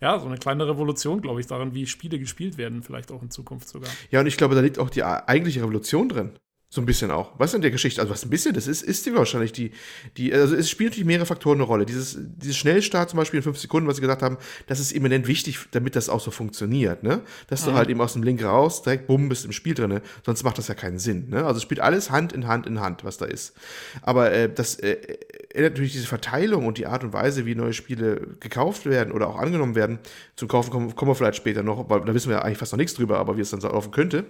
ja, so eine kleine Revolution, glaube ich, daran, wie Spiele gespielt werden, vielleicht auch in Zukunft sogar. Ja, und ich glaube, da liegt auch die eigentliche Revolution drin. So ein bisschen auch. Was in der Geschichte, also was ein bisschen, das ist, ist die wahrscheinlich die, die, also es spielt natürlich mehrere Faktoren eine Rolle. Dieses, dieses Schnellstart zum Beispiel in fünf Sekunden, was sie gesagt haben, das ist eminent wichtig, damit das auch so funktioniert, ne? Dass mhm. du halt eben aus dem Link raus, direkt bumm, bist im Spiel drin, sonst macht das ja keinen Sinn, ne? Also es spielt alles Hand in Hand in Hand, was da ist. Aber äh, das äh, ändert natürlich diese Verteilung und die Art und Weise, wie neue Spiele gekauft werden oder auch angenommen werden. Zum Kaufen kommen, kommen wir vielleicht später noch, weil da wissen wir ja eigentlich fast noch nichts drüber, aber wie es dann so laufen könnte.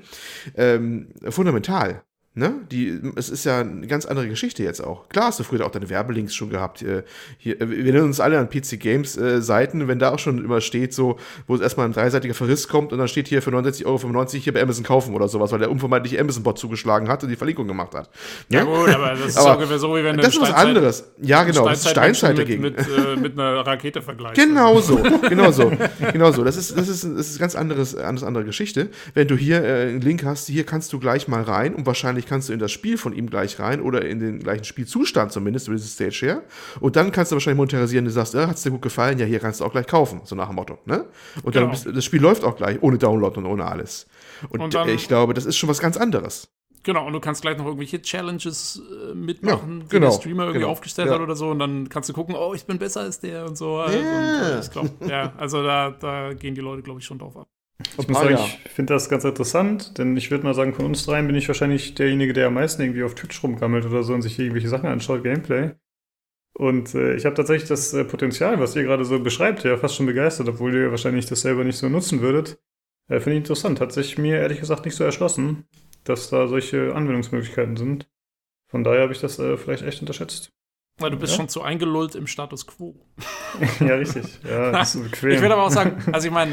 Ähm, fundamental. Ne? Die, es ist ja eine ganz andere Geschichte jetzt auch. Klar hast du früher auch deine Werbelinks schon gehabt. Hier, hier, wir erinnern uns alle an PC Games äh, Seiten, wenn da auch schon immer steht, so, wo es erstmal ein dreiseitiger Verriss kommt und dann steht hier für 69,95 Euro hier bei Amazon kaufen oder sowas, weil der unvermeidlich Amazon-Bot zugeschlagen hat und die Verlinkung gemacht hat. Ne? Ja, gut, aber das ist ungefähr so, wie wenn du Das ist was anderes. Ja, genau, das ist Steinzeit dagegen. Mit, mit, äh, mit einer Rakete vergleichst. Genau so, (laughs) genau so. genau so. Das ist, das ist, das ist eine ganz anderes, anderes, andere Geschichte. Wenn du hier äh, einen Link hast, hier kannst du gleich mal rein und wahrscheinlich kannst du in das Spiel von ihm gleich rein oder in den gleichen Spielzustand zumindest über diese Stage her. Und dann kannst du wahrscheinlich monetarisieren, du sagst, ja, hat es dir gut gefallen, ja, hier kannst du auch gleich kaufen, so nach dem Motto. Ne? Und genau. dann bist, das Spiel läuft auch gleich, ohne Download und ohne alles. Und, und dann, ich glaube, das ist schon was ganz anderes. Genau, und du kannst gleich noch irgendwelche Challenges äh, mitmachen, ja, genau, die der Streamer irgendwie genau, aufgestellt ja. hat oder so. Und dann kannst du gucken, oh, ich bin besser als der und so. Also, yeah. und, ich glaub, ja, also da, da gehen die Leute, glaube ich, schon drauf ab. Ich muss sagen, ja. ich finde das ganz interessant, denn ich würde mal sagen, von uns dreien bin ich wahrscheinlich derjenige, der am meisten irgendwie auf Twitch rumgammelt oder so und sich irgendwelche Sachen anschaut, Gameplay. Und äh, ich habe tatsächlich das äh, Potenzial, was ihr gerade so beschreibt, ja fast schon begeistert, obwohl ihr wahrscheinlich das selber nicht so nutzen würdet. Äh, finde ich interessant. Hat sich mir ehrlich gesagt nicht so erschlossen, dass da solche Anwendungsmöglichkeiten sind. Von daher habe ich das äh, vielleicht echt unterschätzt. Weil du bist ja? schon zu eingelullt im Status quo. (laughs) ja, richtig. Ja, das ist so (laughs) bequem. Ich würde aber auch sagen, also ich meine,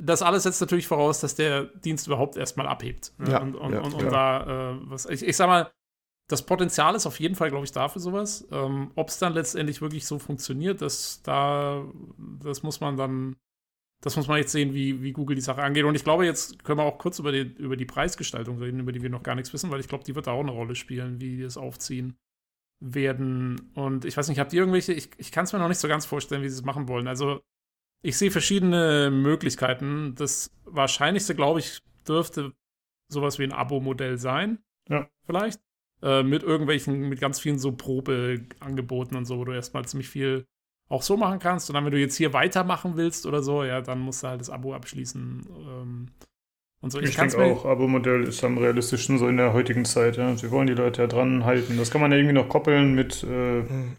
das alles setzt natürlich voraus, dass der Dienst überhaupt erstmal abhebt. Ne? Ja, und, und, ja, und, und da, äh, was, ich, ich sag mal, das Potenzial ist auf jeden Fall, glaube ich, da für sowas. Ähm, Ob es dann letztendlich wirklich so funktioniert, das, da, das muss man dann, das muss man jetzt sehen, wie, wie Google die Sache angeht. Und ich glaube, jetzt können wir auch kurz über die, über die Preisgestaltung reden, über die wir noch gar nichts wissen, weil ich glaube, die wird da auch eine Rolle spielen, wie die es aufziehen werden. Und ich weiß nicht, habt ihr irgendwelche, ich, ich kann es mir noch nicht so ganz vorstellen, wie sie es machen wollen. Also ich sehe verschiedene Möglichkeiten. Das wahrscheinlichste, glaube ich, dürfte sowas wie ein Abo-Modell sein. Ja. Vielleicht. Äh, mit irgendwelchen, mit ganz vielen so Probeangeboten und so, wo du erstmal ziemlich viel auch so machen kannst. Und dann, wenn du jetzt hier weitermachen willst oder so, ja, dann musst du halt das Abo abschließen. Ähm, und so. Ich, ich denke auch, Abo-Modell ist am realistischsten so in der heutigen Zeit. Ja. Sie wollen die Leute ja dran halten. Das kann man ja irgendwie noch koppeln mit. Äh, mhm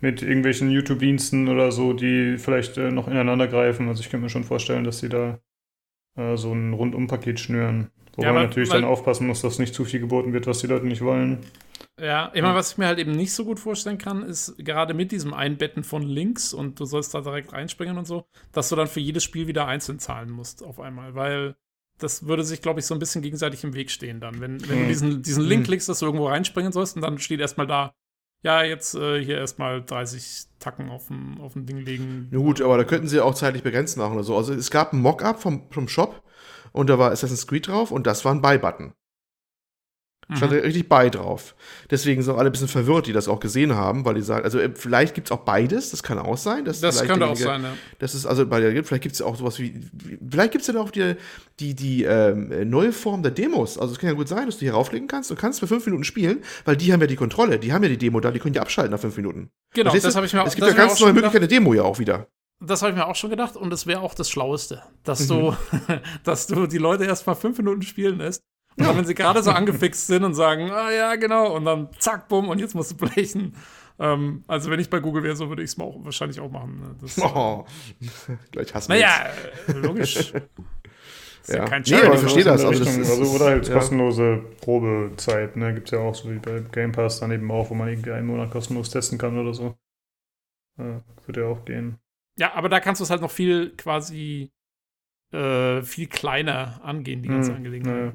mit irgendwelchen YouTube-Diensten oder so, die vielleicht äh, noch ineinander greifen. Also ich könnte mir schon vorstellen, dass sie da äh, so ein Rundum-Paket schnüren. Wobei ja, man natürlich dann aufpassen muss, dass nicht zu viel geboten wird, was die Leute nicht wollen. Ja, immer was ich mir halt eben nicht so gut vorstellen kann, ist gerade mit diesem Einbetten von Links und du sollst da direkt reinspringen und so, dass du dann für jedes Spiel wieder einzeln zahlen musst auf einmal, weil das würde sich, glaube ich, so ein bisschen gegenseitig im Weg stehen dann. Wenn, wenn hm. du diesen, diesen Link hm. klickst, dass du irgendwo reinspringen sollst und dann steht erstmal da, ja, jetzt äh, hier erstmal 30 Tacken auf dem, auf Ding legen. Na gut, aber da könnten sie auch zeitlich begrenzt machen oder so. Also es gab ein Mockup vom, vom Shop und da war Assassin's Creed drauf und das war ein Buy-Button. Stand mhm. richtig bei drauf. Deswegen sind auch alle ein bisschen verwirrt, die das auch gesehen haben, weil die sagen, also äh, vielleicht gibt es auch beides, das kann auch sein. das könnte auch sein, ja. Das ist also bei der, vielleicht gibt es ja auch sowas wie, vielleicht gibt es ja auch die, die, die ähm, neue Form der Demos. Also es kann ja gut sein, dass du hier rauflegen kannst und kannst für fünf Minuten spielen, weil die haben ja die Kontrolle, die haben ja die Demo da, die können ja abschalten nach fünf Minuten. Genau, das, das habe ich mir auch Es gibt ja ganz neue Möglichkeiten der Demo ja auch wieder. Das habe ich mir auch schon gedacht und das wäre auch das Schlaueste, dass mhm. du, (laughs) dass du die Leute erst mal fünf Minuten spielen lässt und dann, wenn sie gerade so angefixt sind und sagen, ah ja, genau, und dann zack, bumm, und jetzt musst du blechen. Ähm, also, wenn ich bei Google wäre, so würde ich es auch, wahrscheinlich auch machen. Ne? Das, (laughs) oh, gleich hassen Naja, äh, logisch. (laughs) ja. ja kein nee, aber ich verstehe das. Also, das ist, also, oder halt ja. kostenlose Probezeit. Ne? Gibt es ja auch, so wie bei Game Pass dann eben auch, wo man irgendwie einen Monat kostenlos testen kann oder so. Ja, würde ja auch gehen. Ja, aber da kannst du es halt noch viel quasi äh, viel kleiner angehen, die ganze hm, Angelegenheit.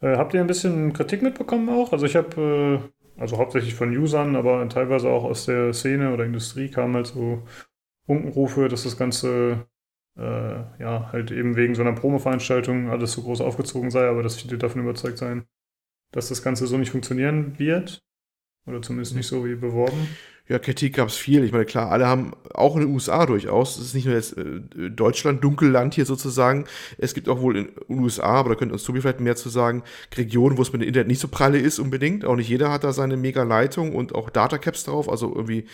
Äh, habt ihr ein bisschen Kritik mitbekommen auch? Also ich habe, äh, also hauptsächlich von Usern, aber teilweise auch aus der Szene oder Industrie kamen halt so Unkenrufe, dass das Ganze äh, ja, halt eben wegen so einer Promo-Veranstaltung alles so groß aufgezogen sei, aber dass viele davon überzeugt seien, dass das Ganze so nicht funktionieren wird. Oder zumindest nicht so wie beworben. Ja, Kritik gab es viel. Ich meine, klar, alle haben auch in den USA durchaus. Es ist nicht nur jetzt äh, Deutschland, Dunkelland hier sozusagen. Es gibt auch wohl in den USA, aber da könnte uns Tobi vielleicht mehr zu sagen, Regionen, wo es mit dem Internet nicht so pralle ist unbedingt. Auch nicht jeder hat da seine Mega-Leitung und auch Datacaps drauf. Also irgendwie,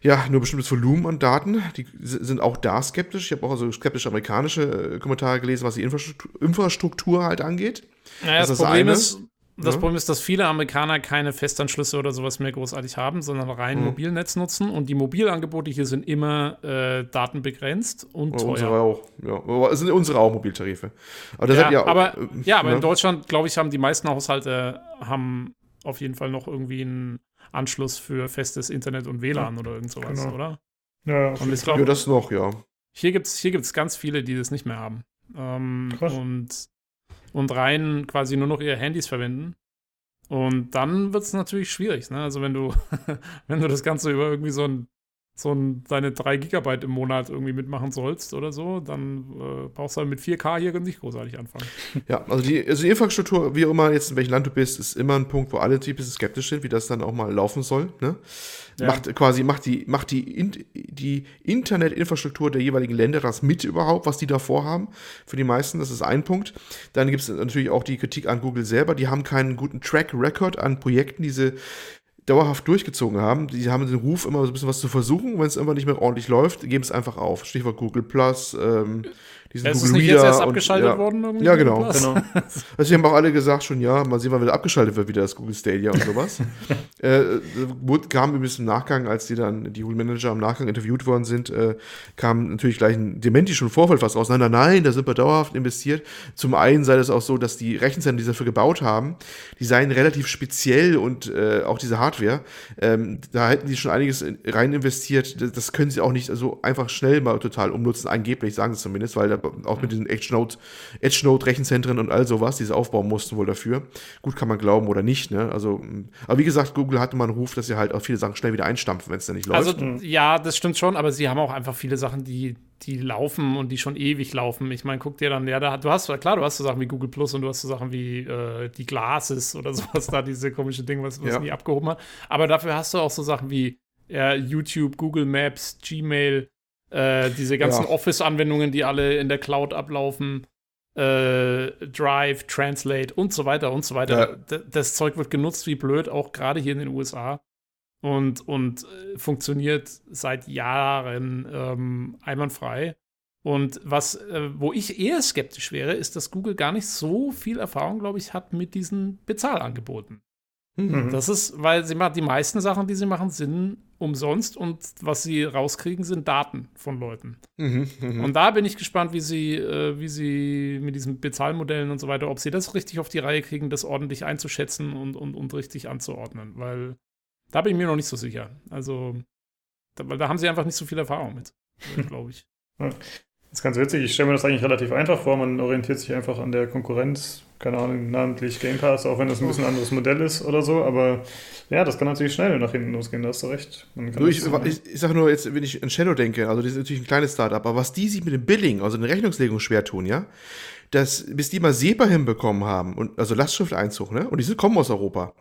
ja, nur bestimmtes Volumen an Daten. Die sind auch da skeptisch. Ich habe auch also skeptische amerikanische äh, Kommentare gelesen, was die Infrastruktur, Infrastruktur halt angeht. Naja, das, das, das Problem ist, das ja. Problem ist, dass viele Amerikaner keine Festanschlüsse oder sowas mehr großartig haben, sondern rein mhm. Mobilnetz nutzen. Und die Mobilangebote hier sind immer äh, datenbegrenzt und ja, teuer. Unsere auch. Ja, aber es sind unsere auch Mobiltarife. Aber ja, ja, aber, äh, ja, aber in Deutschland, glaube ich, haben die meisten Haushalte haben auf jeden Fall noch irgendwie einen Anschluss für festes Internet und WLAN oder irgend sowas, genau. oder? Ja, und ich glaube, ja, das noch, ja. Hier gibt es hier gibt's ganz viele, die das nicht mehr haben. Ähm, und und rein quasi nur noch ihre Handys verwenden. Und dann wird es natürlich schwierig, ne? Also wenn du, (laughs) wenn du das Ganze über irgendwie so ein, so ein, deine 3 Gigabyte im Monat irgendwie mitmachen sollst oder so, dann äh, brauchst du halt mit 4K hier nicht großartig anfangen. (laughs) Ja, also die, also die Infrastruktur, wie immer jetzt in welchem Land du bist, ist immer ein Punkt, wo alle ein bisschen skeptisch sind, wie das dann auch mal laufen soll, ne? Ja. Macht quasi, macht die, macht die, die Internetinfrastruktur der jeweiligen Länder das mit überhaupt, was die da vorhaben? Für die meisten, das ist ein Punkt. Dann gibt es natürlich auch die Kritik an Google selber. Die haben keinen guten Track Record an Projekten, die sie dauerhaft durchgezogen haben. Die haben den Ruf, immer so ein bisschen was zu versuchen. Wenn es immer nicht mehr ordentlich läuft, geben es einfach auf. Stichwort Google Plus, ähm, diesen ist Google nicht Reader jetzt erst abgeschaltet und, ja, worden? Irgendwie ja, genau. genau. (laughs) Also, haben auch alle gesagt schon, ja, mal sehen, wann wieder abgeschaltet wird, wieder das Google Stadia und sowas. (laughs) äh, kam übrigens im Nachgang, als die dann, die Google Manager im Nachgang interviewt worden sind, äh, kam natürlich gleich ein dementischen Vorfall fast raus. Nein, nein, nein, da sind wir dauerhaft investiert. Zum einen sei es auch so, dass die Rechenzentren, die sie dafür gebaut haben, die seien relativ speziell und äh, auch diese Hardware, ähm, da hätten die schon einiges rein investiert. Das, das können sie auch nicht so einfach schnell mal total umnutzen, angeblich, sagen sie zumindest, weil da auch mit den Edge-Node Edge -Node Rechenzentren und all sowas, die sie aufbauen mussten wohl dafür. Gut, kann man glauben oder nicht, ne? Also, aber wie gesagt, Google hatte mal einen Ruf, dass sie halt auch viele Sachen schnell wieder einstampfen, wenn es dann nicht läuft. Also, ja, das stimmt schon, aber sie haben auch einfach viele Sachen, die, die laufen und die schon ewig laufen. Ich meine, guck dir dann, ja, da, du hast, klar, du hast so Sachen wie Google Plus und du hast so Sachen wie äh, die Glasses oder (laughs) sowas da, diese komische Dinge, was, was ja. nie abgehoben hat. Aber dafür hast du auch so Sachen wie ja, YouTube, Google Maps, Gmail, äh, diese ganzen ja. Office-Anwendungen, die alle in der Cloud ablaufen, äh, Drive, Translate und so weiter und so weiter. Ja. Das Zeug wird genutzt wie blöd, auch gerade hier in den USA. Und, und äh, funktioniert seit Jahren ähm, einwandfrei. Und was, äh, wo ich eher skeptisch wäre, ist, dass Google gar nicht so viel Erfahrung, glaube ich, hat mit diesen Bezahlangeboten. Mhm. Das ist, weil sie machen die meisten Sachen, die sie machen, sind umsonst und was sie rauskriegen, sind Daten von Leuten. Mhm, mh. Und da bin ich gespannt, wie sie, äh, wie sie mit diesen Bezahlmodellen und so weiter, ob sie das richtig auf die Reihe kriegen, das ordentlich einzuschätzen und, und, und richtig anzuordnen. Weil da bin ich mir noch nicht so sicher. Also, da, weil da haben sie einfach nicht so viel Erfahrung mit, (laughs) glaube ich. Das ist ganz witzig. Ich stelle mir das eigentlich relativ einfach vor. Man orientiert sich einfach an der Konkurrenz keine Ahnung, namentlich Game Pass, auch wenn das ein bisschen anderes Modell ist oder so, aber ja, das kann natürlich schnell nach hinten losgehen, da hast du recht. Du, ich, ich, ich sage nur jetzt, wenn ich an Shadow denke, also die sind natürlich ein kleines Startup, aber was die sich mit dem Billing, also der Rechnungslegung schwer tun, ja, dass bis die mal SEPA hinbekommen haben, und, also Lastschrifteinzug, ne, und die sind, kommen aus Europa.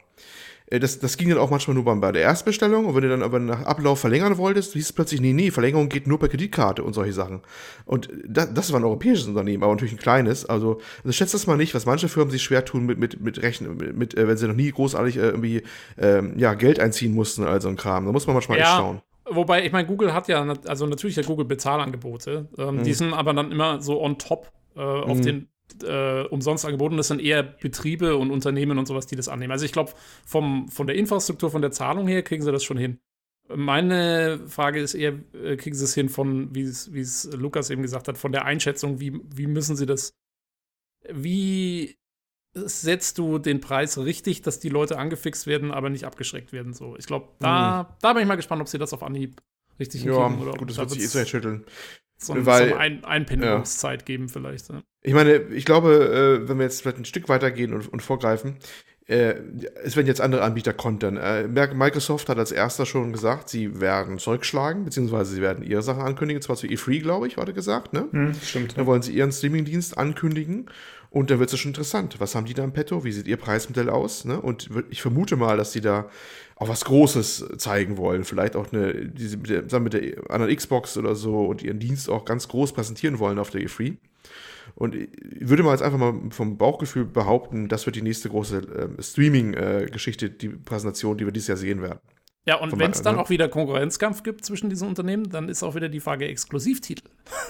Äh, das, das ging dann auch manchmal nur bei der Erstbestellung und wenn du dann aber nach Ablauf verlängern wolltest, hieß es plötzlich, nee, nee, Verlängerung geht nur per Kreditkarte und solche Sachen. Und das, das war ein europäisches Unternehmen, aber natürlich ein kleines. Also, also schätzt das mal nicht, was manche Firmen sich schwer tun mit, mit, mit Rechnen, mit, mit äh, wenn sie noch nie großartig äh, irgendwie ähm, ja, Geld einziehen mussten, also ein Kram. Da muss man manchmal ja. echt schauen. Wobei, ich meine, Google hat ja, also natürlich ja Google Bezahlangebote, ähm, mhm. die sind aber dann immer so on top äh, auf mhm. den äh, umsonst angeboten. Das sind eher Betriebe und Unternehmen und sowas, die das annehmen. Also ich glaube, von der Infrastruktur, von der Zahlung her kriegen sie das schon hin. Meine Frage ist eher, äh, kriegen sie es hin von, wie es Lukas eben gesagt hat, von der Einschätzung, wie, wie müssen sie das, wie setzt du den Preis richtig, dass die Leute angefixt werden, aber nicht abgeschreckt werden. So, ich glaube, da, mhm. da bin ich mal gespannt, ob sie das auf Anhieb richtig ja, hinkriegen. Oder gut, das wird sich eh so schütteln. So, Weil, so eine Einpendlungszeit ja. geben vielleicht. Ja. Ich meine, ich glaube, äh, wenn wir jetzt vielleicht ein Stück weitergehen und, und vorgreifen, äh, es werden jetzt andere Anbieter kontern. Äh, Microsoft hat als erster schon gesagt, sie werden zurückschlagen, beziehungsweise sie werden ihre Sachen ankündigen, zwar zu E3, glaube ich, war gesagt, ne? Hm, stimmt. Da wollen sie ihren Streamingdienst ankündigen. Und da wird es schon interessant. Was haben die da im Petto? Wie sieht ihr Preismodell aus? Ne? Und ich vermute mal, dass die da auch was Großes zeigen wollen. Vielleicht auch eine, diese, mit der, mit der anderen Xbox oder so und ihren Dienst auch ganz groß präsentieren wollen auf der E3. Und ich würde mal jetzt einfach mal vom Bauchgefühl behaupten, das wird die nächste große äh, Streaming-Geschichte, die Präsentation, die wir dieses Jahr sehen werden. Ja, und wenn es dann ne? auch wieder Konkurrenzkampf gibt zwischen diesen Unternehmen, dann ist auch wieder die Frage Exklusivtitel.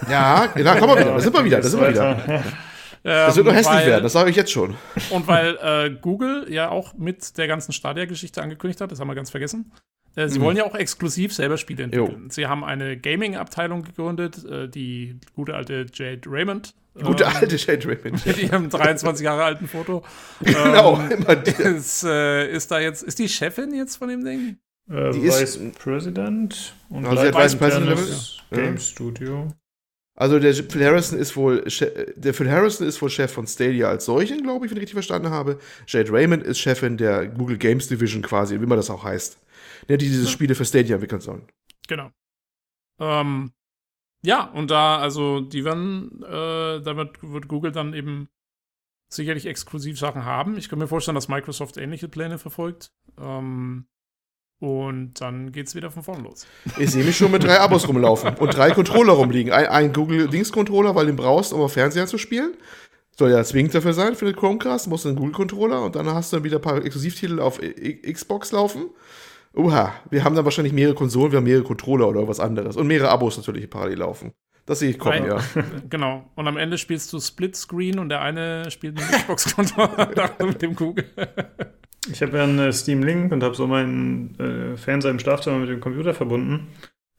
Ja, da kommen wir wieder, da sind wir wieder, da sind wir wieder. (laughs) Das wird nur hässlich weil, werden, das sage ich jetzt schon. Und weil äh, Google ja auch mit der ganzen Stadia-Geschichte angekündigt hat, das haben wir ganz vergessen. Äh, sie mhm. wollen ja auch exklusiv selber Spiele entwickeln. Jo. Sie haben eine Gaming-Abteilung gegründet, äh, die gute alte Jade Raymond. Gute ähm, alte Jade Raymond. Mit ihrem 23 Jahre alten Foto. genau, ähm, immer die. Ist, äh, ist da jetzt, ist die Chefin jetzt von dem Ding? Äh, die Vice ist, President und also Vice President Game ja. Studio. Also der Phil Harrison ist wohl der Phil Harrison ist wohl Chef von Stadia als solchen, glaube ich, wenn ich richtig verstanden habe. Jade Raymond ist Chefin der Google Games Division quasi, wie man das auch heißt. Die diese ja. Spiele für Stadia entwickeln sollen. Genau. Ähm, ja, und da, also die werden, äh, da wird, wird Google dann eben sicherlich exklusiv Sachen haben. Ich kann mir vorstellen, dass Microsoft ähnliche Pläne verfolgt. Ähm, und dann geht's wieder von vorn los. Ich sehe mich schon mit drei Abos rumlaufen und drei Controller rumliegen. Ein, ein Google-Dings-Controller, weil du den brauchst, um auf Fernseher zu spielen. Soll ja zwingend dafür sein für den Chromecast. Musst du einen Google-Controller und dann hast du wieder ein paar Exklusivtitel auf Xbox laufen. Uha, wir haben dann wahrscheinlich mehrere Konsolen, wir haben mehrere Controller oder was anderes. Und mehrere Abos natürlich parallel laufen. Das sehe ich kommen, ja. (laughs) Genau. Und am Ende spielst du Split Screen und der eine spielt mit Xbox-Controller (laughs) mit dem Google. Ich habe ja einen äh, Steam Link und habe so meinen äh, Fernseher im Schlafzimmer mit dem Computer verbunden.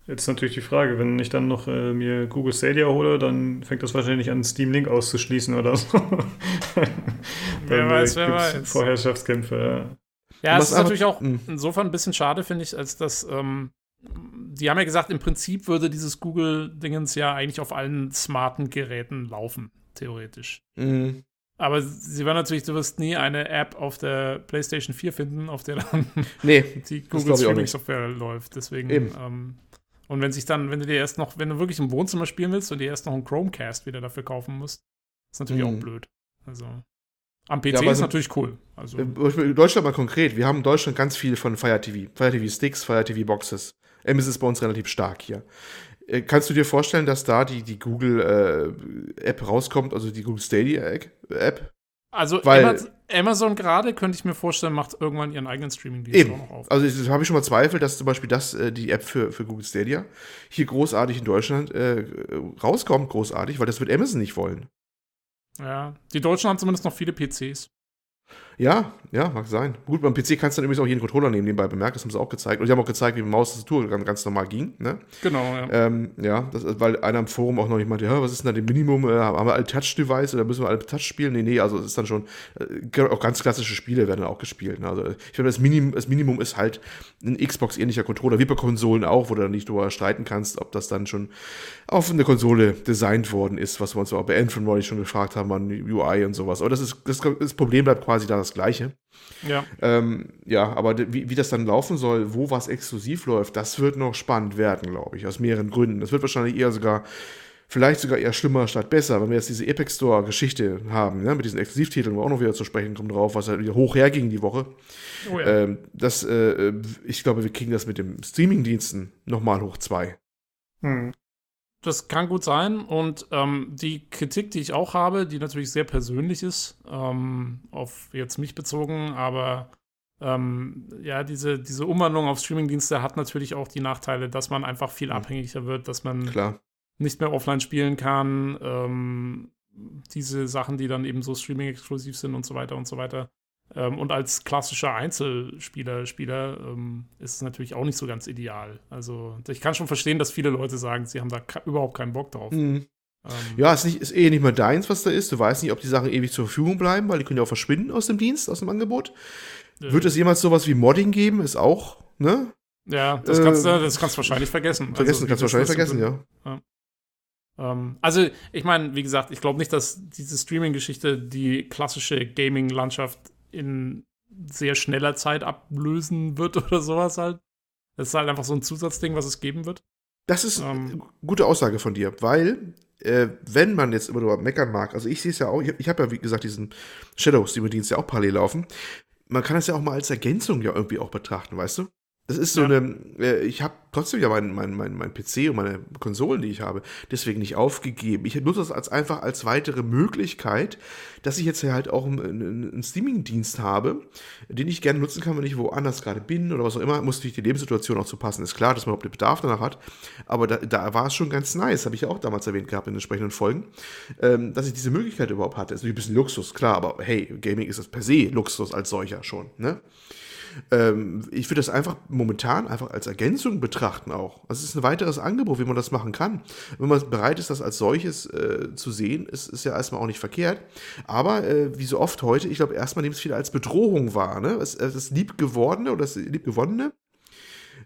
Jetzt ist natürlich die Frage, wenn ich dann noch äh, mir Google Stadia hole, dann fängt das wahrscheinlich an, Steam Link auszuschließen oder so. (laughs) wer dann, weiß, wer weiß. Vorherrschaftskämpfe. Ja, ja es ist natürlich auch hm. insofern ein bisschen schade, finde ich, als dass ähm, die haben ja gesagt, im Prinzip würde dieses Google-Dingens ja eigentlich auf allen smarten Geräten laufen, theoretisch. Mhm. Aber sie war natürlich, du wirst nie eine App auf der PlayStation 4 finden, auf der dann (laughs) nee, (laughs) die Google Streaming Software läuft. Deswegen. Ähm, und wenn sich dann, wenn du dir erst noch, wenn du wirklich im Wohnzimmer spielen willst und dir erst noch einen Chromecast wieder dafür kaufen musst, ist natürlich mhm. auch blöd. Also. Am PC ja, ist natürlich cool. Also. In Deutschland mal konkret. Wir haben in Deutschland ganz viel von Fire TV. Fire TV Sticks, Fire TV Boxes. MS ist bei uns relativ stark hier. Äh, kannst du dir vorstellen, dass da die, die Google-App äh, rauskommt, also die Google Stadia-App? Also Weil, Amazon gerade, könnte ich mir vorstellen, macht irgendwann ihren eigenen Streaming-Dienst auch noch auf. Also das habe ich schon mal Zweifel, dass zum Beispiel das, äh, die App für, für Google Stadia hier großartig in Deutschland äh, rauskommt, großartig, weil das wird Amazon nicht wollen. Ja, die Deutschen haben zumindest noch viele PCs. Ja, ja, mag sein. Gut, beim PC kannst du dann übrigens auch jeden Controller nehmen, nebenbei bemerkt, das haben sie auch gezeigt. Und sie haben auch gezeigt, wie Maustastatur ganz, ganz normal ging. Ne? Genau, ja. Ähm, ja, das, weil einer im Forum auch noch nicht meinte, ja, was ist denn da dem Minimum? Äh, haben wir alle Touch-Device oder müssen wir alle Touch spielen? Nee, nee, also es ist dann schon, äh, auch ganz klassische Spiele werden dann auch gespielt. Ne? Also ich finde, das, Minim, das Minimum ist halt ein Xbox-ähnlicher Controller, wie bei Konsolen auch, wo du dann nicht drüber streiten kannst, ob das dann schon auf eine Konsole designt worden ist, was wir uns auch bei Anthem neulich schon gefragt haben, an UI und sowas. Aber das, ist, das, das Problem bleibt quasi da das gleiche. Ja. Ähm, ja, aber wie, wie das dann laufen soll, wo was exklusiv läuft, das wird noch spannend werden, glaube ich, aus mehreren Gründen. Das wird wahrscheinlich eher sogar, vielleicht sogar eher schlimmer statt besser, wenn wir jetzt diese Epic Store-Geschichte haben, ne, mit diesen Exklusivtiteln, wo auch noch wieder zu sprechen kommt drauf, was halt wieder hoch herging die Woche. Oh ja. ähm, das, äh, ich glaube, wir kriegen das mit dem Streaming-Diensten nochmal hoch zwei. Hm. Das kann gut sein. Und ähm, die Kritik, die ich auch habe, die natürlich sehr persönlich ist, ähm, auf jetzt mich bezogen, aber ähm, ja, diese, diese Umwandlung auf Streamingdienste hat natürlich auch die Nachteile, dass man einfach viel abhängiger wird, dass man Klar. nicht mehr offline spielen kann. Ähm, diese Sachen, die dann eben so Streaming-exklusiv sind und so weiter und so weiter. Ähm, und als klassischer Einzelspieler Spieler ähm, ist es natürlich auch nicht so ganz ideal. Also ich kann schon verstehen, dass viele Leute sagen, sie haben da überhaupt keinen Bock drauf. Mhm. Ähm, ja, ist, nicht, ist eh nicht mehr deins, was da ist. Du weißt nicht, ob die Sachen ewig zur Verfügung bleiben, weil die können ja auch verschwinden aus dem Dienst, aus dem Angebot. Äh, Wird es jemals sowas wie Modding geben? Ist auch, ne? Ja, das kannst du, das kannst du wahrscheinlich vergessen. Vergessen, also, kannst du wahrscheinlich vergessen, ja. ja. Ähm, also, ich meine, wie gesagt, ich glaube nicht, dass diese Streaming-Geschichte die klassische Gaming-Landschaft in sehr schneller Zeit ablösen wird (laughs) oder sowas halt. Das ist halt einfach so ein Zusatzding, was es geben wird. Das ist ähm, eine gute Aussage von dir, weil äh, wenn man jetzt immer nur meckern mag, also ich sehe es ja auch, ich, ich habe ja wie gesagt diesen Shadow-Streamer-Dienst ja auch parallel laufen. Man kann das ja auch mal als Ergänzung ja irgendwie auch betrachten, weißt du? Das ist so ja. eine, äh, ich habe trotzdem ja meinen mein, mein, mein PC und meine Konsolen, die ich habe, deswegen nicht aufgegeben. Ich nutze das als einfach als weitere Möglichkeit, dass ich jetzt halt auch einen, einen Streaming-Dienst habe, den ich gerne nutzen kann, wenn ich woanders gerade bin oder was auch immer. Muss natürlich die Lebenssituation auch zu passen. Ist klar, dass man überhaupt den Bedarf danach hat, aber da, da war es schon ganz nice, habe ich ja auch damals erwähnt gehabt in entsprechenden Folgen, ähm, dass ich diese Möglichkeit überhaupt hatte. Ist natürlich ein bisschen Luxus, klar, aber hey, Gaming ist das per se Luxus als solcher schon, ne? Ähm, ich würde das einfach momentan einfach als Ergänzung betrachten auch. Also es ist ein weiteres Angebot, wie man das machen kann. Wenn man bereit ist, das als solches äh, zu sehen, ist, ist ja erstmal auch nicht verkehrt. Aber äh, wie so oft heute, ich glaube, erstmal nehmen es viele als Bedrohung wahr. Ne? Das, das Liebgewordene oder das Liebgewonnene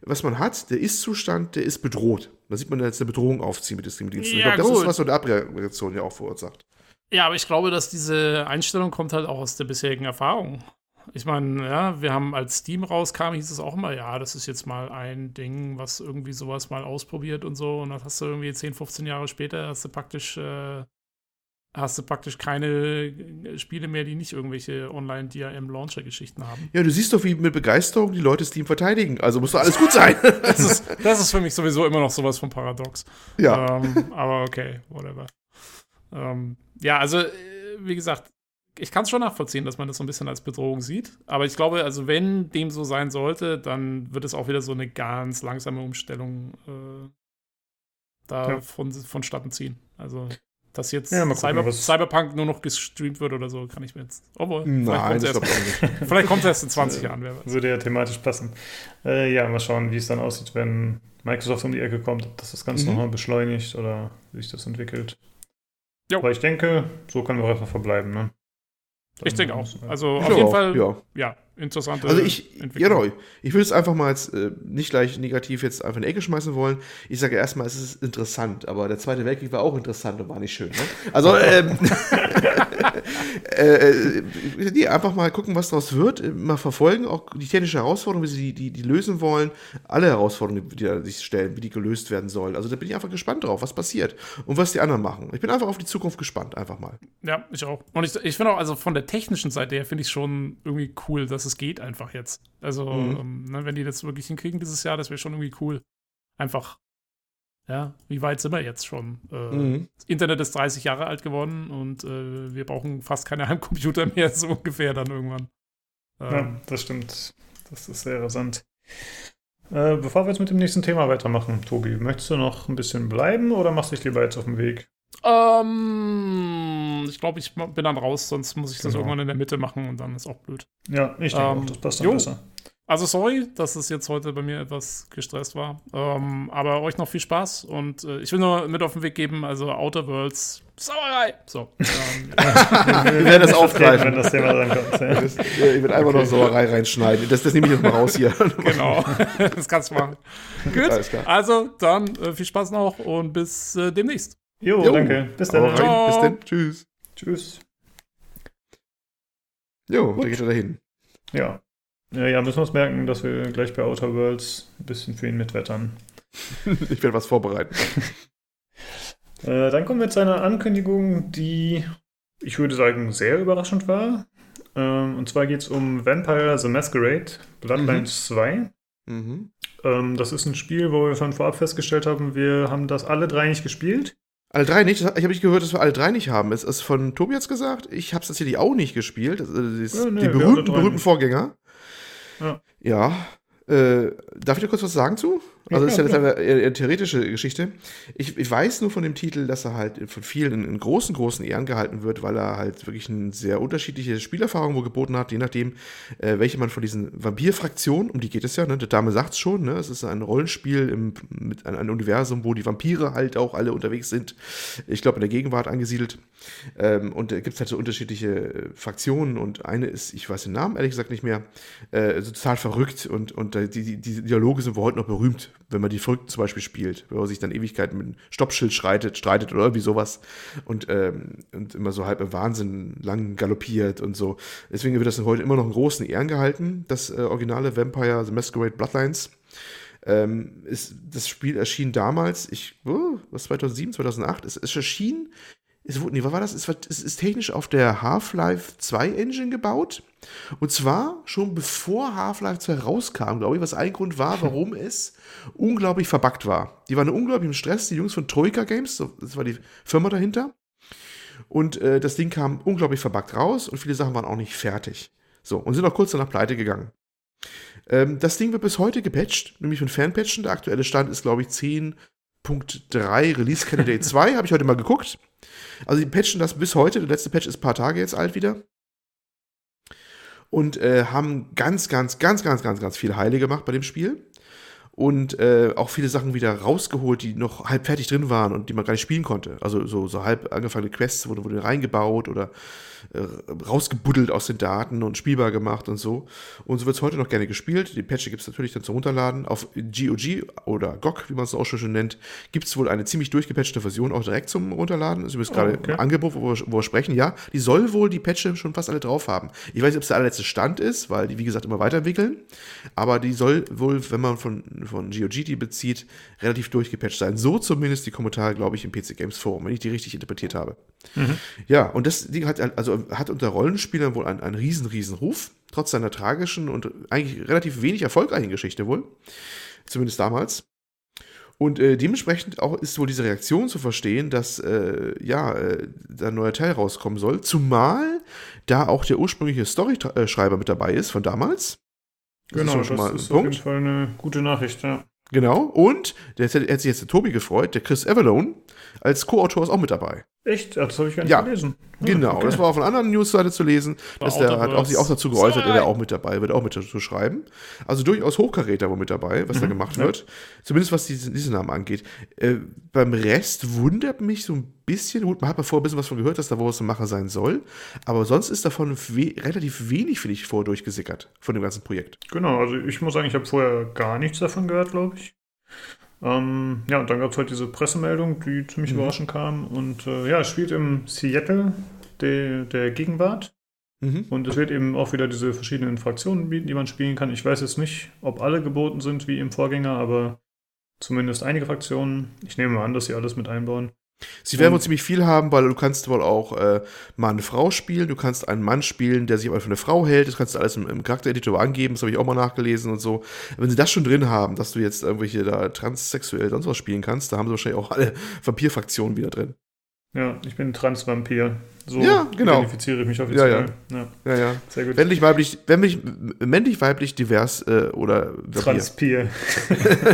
was man hat, der Ist-Zustand, der ist bedroht. Da sieht man jetzt eine Bedrohung aufziehen mit dem Streamdienst. Ja, ich glaube, das ist, was so eine Abreaktion ja auch verursacht. Ja, aber ich glaube, dass diese Einstellung kommt halt auch aus der bisherigen Erfahrung. Ich meine, ja, wir haben als Steam rauskam, hieß es auch immer, ja, das ist jetzt mal ein Ding, was irgendwie sowas mal ausprobiert und so. Und dann hast du irgendwie 10, 15 Jahre später, hast du praktisch, äh, hast du praktisch keine Spiele mehr, die nicht irgendwelche Online-DRM-Launcher-Geschichten haben. Ja, du siehst doch, wie mit Begeisterung die Leute Steam verteidigen. Also muss doch alles gut sein. (laughs) das, ist, das ist für mich sowieso immer noch sowas von Paradox. Ja. Ähm, aber okay, whatever. Ähm, ja, also, äh, wie gesagt, ich kann es schon nachvollziehen, dass man das so ein bisschen als Bedrohung sieht. Aber ich glaube, also wenn dem so sein sollte, dann wird es auch wieder so eine ganz langsame Umstellung äh, da ja. von, vonstatten ziehen. Also, dass jetzt ja, Cyber, Cyberpunk nur noch gestreamt wird oder so, kann ich mir jetzt. Obwohl, Nein, (laughs) vielleicht kommt es erst, vielleicht kommt erst in 20 Jahren. Wer weiß. Würde ja thematisch passen. Äh, ja, mal schauen, wie es dann aussieht, wenn Microsoft um die Ecke kommt, ob das das Ganze mhm. nochmal beschleunigt oder wie sich das entwickelt. Jo. Aber ich denke, so können wir auch einfach verbleiben. Ne? Ich denke auch. Also auf jeden auch, Fall, ja. ja, interessante Also ich, genau, ich will es einfach mal jetzt äh, nicht gleich negativ jetzt einfach in die Ecke schmeißen wollen. Ich sage erstmal, es ist interessant, aber der Zweite Weltkrieg war auch interessant und war nicht schön. Ne? Also, (laughs) ähm, (laughs) äh, äh, nee, einfach mal gucken, was daraus wird, mal verfolgen, auch die technische Herausforderung, wie sie die, die, die lösen wollen, alle Herausforderungen, die da sich stellen, wie die gelöst werden sollen. Also da bin ich einfach gespannt drauf, was passiert und was die anderen machen. Ich bin einfach auf die Zukunft gespannt, einfach mal. Ja, ich auch. Und ich, ich finde auch, also von der technischen Seite her finde ich schon irgendwie cool, dass es geht einfach jetzt. Also, mhm. ähm, ne, wenn die das wirklich hinkriegen dieses Jahr, das wäre schon irgendwie cool. Einfach ja, wie weit sind wir jetzt schon? Äh, mhm. Das Internet ist 30 Jahre alt geworden und äh, wir brauchen fast keine (laughs) Heimcomputer mehr, so ungefähr dann irgendwann. Ähm, ja, das stimmt. Das ist sehr rasant. Äh, bevor wir jetzt mit dem nächsten Thema weitermachen, Tobi, möchtest du noch ein bisschen bleiben oder machst du dich lieber jetzt auf den Weg? Ähm, ich glaube, ich bin dann raus, sonst muss ich das genau. irgendwann in der Mitte machen und dann ist auch blöd. Ja, ich denke ähm, auch, das passt dann jo. besser. Also sorry, dass es jetzt heute bei mir etwas gestresst war. Ähm, aber euch noch viel Spaß und äh, ich will nur mit auf den Weg geben, also Outer Worlds, Sauerei. So. Ähm, (laughs) wir werden das aufgreifen. Wenn das Thema dann kommt. (laughs) Ja. Das, ich werde einfach okay. noch Sauerei reinschneiden. Das, das nehme ich jetzt mal raus hier. (laughs) genau, das kannst du machen. Gut, also dann äh, viel Spaß noch und bis äh, demnächst. Jo, jo, danke. Bis dann. Bis dann. Tschüss. Tschüss. Jo, Gut. da geht er dahin. Ja. Ja, ja, müssen wir uns merken, dass wir gleich bei Outer Worlds ein bisschen für ihn mitwettern. (laughs) ich werde was vorbereiten. (laughs) äh, dann kommen wir zu einer Ankündigung, die, ich würde sagen, sehr überraschend war. Ähm, und zwar geht es um Vampire the Masquerade Bloodlines mhm. 2. Mhm. Ähm, das ist ein Spiel, wo wir schon vorab festgestellt haben, wir haben das alle drei nicht gespielt. Alle drei nicht? Ich habe nicht gehört, dass wir alle drei nicht haben. Ist es von Tobi jetzt gesagt? Ich habe es tatsächlich auch nicht gespielt. Das, das, ja, nee, die berühmten, berühmten Vorgänger. Ja. ja. Äh, darf ich dir kurz was sagen zu? Also, das ist ja jetzt eine, eine, theoretische Geschichte. Ich, ich, weiß nur von dem Titel, dass er halt von vielen in, in, großen, großen Ehren gehalten wird, weil er halt wirklich eine sehr unterschiedliche Spielerfahrung wohl geboten hat, je nachdem, äh, welche man von diesen Vampir-Fraktionen, um die geht es ja, ne? Der Dame sagt es schon, ne? Es ist ein Rollenspiel im, mit einem Universum, wo die Vampire halt auch alle unterwegs sind. Ich glaube, in der Gegenwart angesiedelt. Ähm, und da gibt es halt so unterschiedliche äh, Fraktionen und eine ist, ich weiß den Namen ehrlich gesagt nicht mehr, äh, so total verrückt und, und die, die, die Dialoge sind wohl heute noch berühmt wenn man die Verrückten zum Beispiel spielt, wenn man sich dann Ewigkeiten mit einem Stoppschild streitet, streitet oder irgendwie sowas und, ähm, und immer so halb im Wahnsinn lang galoppiert und so. Deswegen wird das heute immer noch in großen Ehren gehalten, das äh, originale Vampire The Masquerade Bloodlines. Ähm, ist, das Spiel erschien damals, ich, oh, was 2007, 2008, es, es erschien es, nee, was war das? Es, es ist technisch auf der Half-Life 2 Engine gebaut. Und zwar schon bevor Half-Life 2 rauskam, glaube ich, was ein Grund war, (laughs) warum es unglaublich verbuggt war. Die waren unglaublich im Stress, die Jungs von Troika Games, das war die Firma dahinter. Und äh, das Ding kam unglaublich verbuggt raus und viele Sachen waren auch nicht fertig. So, und sind auch kurz danach pleite gegangen. Ähm, das Ding wird bis heute gepatcht, nämlich mit Fanpatchen. Der aktuelle Stand ist, glaube ich, 10.3 Release Candidate 2, (laughs) habe ich heute mal geguckt. Also die patchen das bis heute. Der letzte Patch ist ein paar Tage jetzt alt wieder. Und äh, haben ganz, ganz, ganz, ganz, ganz, ganz viel Heile gemacht bei dem Spiel. Und äh, auch viele Sachen wieder rausgeholt, die noch halb fertig drin waren und die man gar nicht spielen konnte. Also so, so halb angefangene Quests wurden, wurden reingebaut oder äh, rausgebuddelt aus den Daten und spielbar gemacht und so. Und so wird es heute noch gerne gespielt. Die Patches gibt es natürlich dann zum Runterladen. Auf GOG oder GOG, wie man es auch schon nennt, gibt es wohl eine ziemlich durchgepatchte Version auch direkt zum Runterladen. Das ist übrigens oh, gerade okay. im Angebot, wo wir, wo wir, sprechen. Ja, die soll wohl die Patches schon fast alle drauf haben. Ich weiß nicht, ob es der allerletzte Stand ist, weil die, wie gesagt, immer weiterentwickeln. Aber die soll wohl, wenn man von, von GOG die bezieht, relativ durchgepatcht sein. So zumindest die Kommentare, glaube ich, im PC Games Forum, wenn ich die richtig interpretiert habe. Mhm. Ja, und das Ding hat also also hat unter Rollenspielern wohl einen, einen riesen, riesen Ruf, trotz seiner tragischen und eigentlich relativ wenig erfolgreichen Geschichte wohl. Zumindest damals. Und äh, dementsprechend auch ist wohl diese Reaktion zu verstehen, dass äh, ja, äh, da ein neuer Teil rauskommen soll. Zumal da auch der ursprüngliche Storyschreiber mit dabei ist von damals. Das genau, ist das ist auf jeden Fall eine gute Nachricht, ja. Genau, und der hat, hat sich jetzt der Tobi gefreut, der Chris Avalone als Co-Autor ist auch mit dabei. Echt? Das habe ich gar nicht ja, gelesen. Ah, genau, okay. das war auf einer anderen Newsseite zu lesen. Dass der hat auch sich auch dazu geäußert, er wäre auch mit dabei, wird auch mit dazu schreiben. Also durchaus Hochkaräter wo mit dabei, was mhm, da gemacht ja. wird. Zumindest was diesen, diesen Namen angeht. Äh, beim Rest wundert mich so ein bisschen, gut, man hat mal vorher ein bisschen was von gehört, dass da wohl was ein Macher sein soll. Aber sonst ist davon we relativ wenig, finde ich, vor durchgesickert von dem ganzen Projekt. Genau, also ich muss sagen, ich habe vorher gar nichts davon gehört, glaube ich. Ähm, ja, und dann gab es halt diese Pressemeldung, die ziemlich mhm. überraschend kam. Und äh, ja, es spielt im Seattle de, der Gegenwart. Mhm. Und es wird eben auch wieder diese verschiedenen Fraktionen bieten, die man spielen kann. Ich weiß jetzt nicht, ob alle geboten sind wie im Vorgänger, aber zumindest einige Fraktionen. Ich nehme mal an, dass sie alles mit einbauen. Sie werden wohl ziemlich viel haben, weil du kannst wohl auch äh, mal eine Frau spielen, du kannst einen Mann spielen, der sich aber für eine Frau hält, das kannst du alles im, im Charaktereditor angeben, das habe ich auch mal nachgelesen und so. Wenn sie das schon drin haben, dass du jetzt irgendwelche da transsexuell sonst was spielen kannst, da haben sie wahrscheinlich auch alle Vampirfraktionen wieder drin. Ja, ich bin Transvampir. So ja, genau. identifiziere ich mich offiziell. Ja, ja. ja. ja, ja. Sehr gut. Männlich, weiblich, männlich, männlich weiblich, divers äh, oder Transpier. (laughs)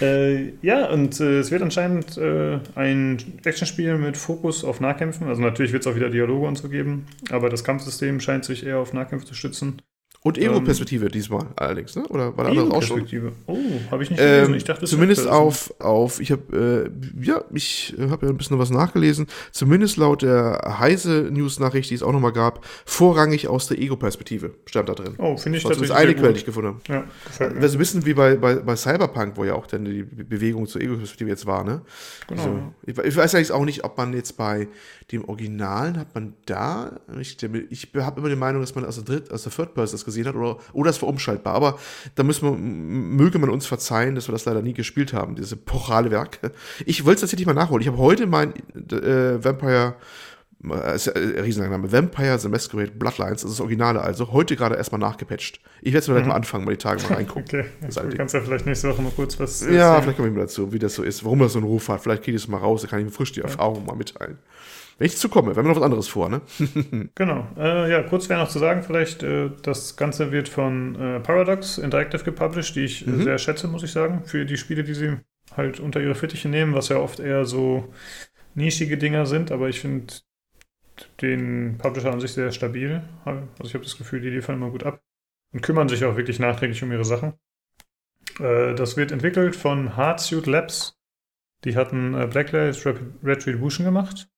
äh, ja, und äh, es wird anscheinend äh, ein Actionspiel mit Fokus auf Nahkämpfen. Also natürlich wird es auch wieder Dialoge und so geben, aber das Kampfsystem scheint sich eher auf Nahkämpfe zu stützen. Und Ego-Perspektive ähm, diesmal allerdings, ne? Oder war da anderes auch schon? Oh, habe ich nicht gelesen. Ähm, ich dachte, zumindest auf, auf, ich habe, äh, ja, ich habe ja ein bisschen was nachgelesen. Zumindest laut der Heise News-Nachricht, die es auch nochmal gab, vorrangig aus der Ego-Perspektive stand da drin. Oh, finde ich das tatsächlich. Das ist eine Quelle, die ich gefunden habe. Ja, gefällt mir. Also, wissen wie bei, bei, bei Cyberpunk, wo ja auch dann die Bewegung zur Ego-Perspektive jetzt war, ne? Genau. Also, ich, ich, weiß eigentlich auch nicht, ob man jetzt bei dem Originalen hat man da, ich, ich habe immer die Meinung, dass man aus der, Dritt, aus der Third Person das gesehen hat oder, oder es war umschaltbar. Aber da müssen wir, möge man uns verzeihen, dass wir das leider nie gespielt haben, diese porale Werke. Ich wollte es tatsächlich mal nachholen. Ich habe heute mein äh, Vampire äh, ist ja ein Riesenname. Vampire The Masquerade Bloodlines, das ist das Originale also, heute gerade erstmal nachgepatcht. Ich werde es vielleicht mhm. mal anfangen, mal die Tage mal reingucken. (laughs) okay, du kannst ja vielleicht nächste Woche mal kurz was Ja, sehen. vielleicht komme ich mal dazu, wie das so ist, warum das so einen Ruf hat. Vielleicht kriege ich es mal raus, da kann ich mir frisch die Erfahrung mal mitteilen. Wenn ich dazu komme, wenn wir noch was anderes vor, ne? (laughs) genau. Äh, ja, kurz wäre noch zu sagen, vielleicht, äh, das Ganze wird von äh, Paradox Interactive gepublished, die ich äh, mhm. sehr schätze, muss ich sagen, für die Spiele, die sie halt unter ihre Fittiche nehmen, was ja oft eher so nischige Dinger sind, aber ich finde den Publisher an sich sehr stabil. Also ich habe das Gefühl, die liefern immer gut ab und kümmern sich auch wirklich nachträglich um ihre Sachen. Äh, das wird entwickelt von Hardsuit Labs. Die hatten äh, Blacklight Retribution gemacht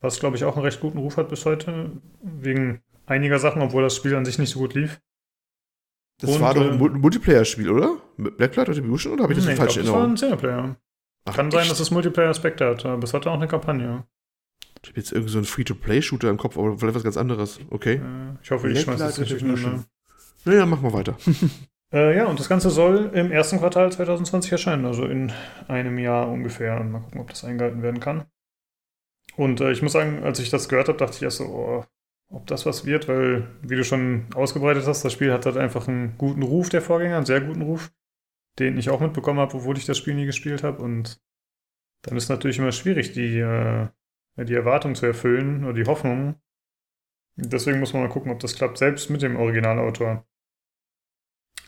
was glaube ich auch einen recht guten Ruf hat bis heute, wegen einiger Sachen, obwohl das Spiel an sich nicht so gut lief. Das Und, war doch äh, ein Mul- Multiplayer-Spiel, oder? Mit Blacklight Retribution oder habe ich das Nee, falsch glaub, in das war ein Erinnerung? Singleplayer. Ach, Kann sein, echt? dass es Multiplayer-Aspekte hat, aber es hatte auch eine Kampagne. Ich habe jetzt irgendwie so einen Free-to-Play-Shooter im Kopf, aber vielleicht was ganz anderes. Okay. Äh, ich hoffe, ich schmeiße das nicht durcheinander. Naja, machen wir weiter. (laughs) (laughs) Äh, ja, und das Ganze soll im ersten Quartal 2020 erscheinen, also in einem Jahr ungefähr. Mal gucken, ob das eingehalten werden kann. Und äh, ich muss sagen, als ich das gehört habe, dachte ich erst so, oh, ob das was wird, weil, wie du schon ausgebreitet hast, das Spiel hat halt einfach einen guten Ruf, der Vorgänger, einen sehr guten Ruf, den ich auch mitbekommen habe, obwohl ich das Spiel nie gespielt habe. Und dann ist natürlich immer schwierig, die, äh, die Erwartung zu erfüllen oder die Hoffnung. Deswegen muss man mal gucken, ob das klappt, selbst mit dem Originalautor.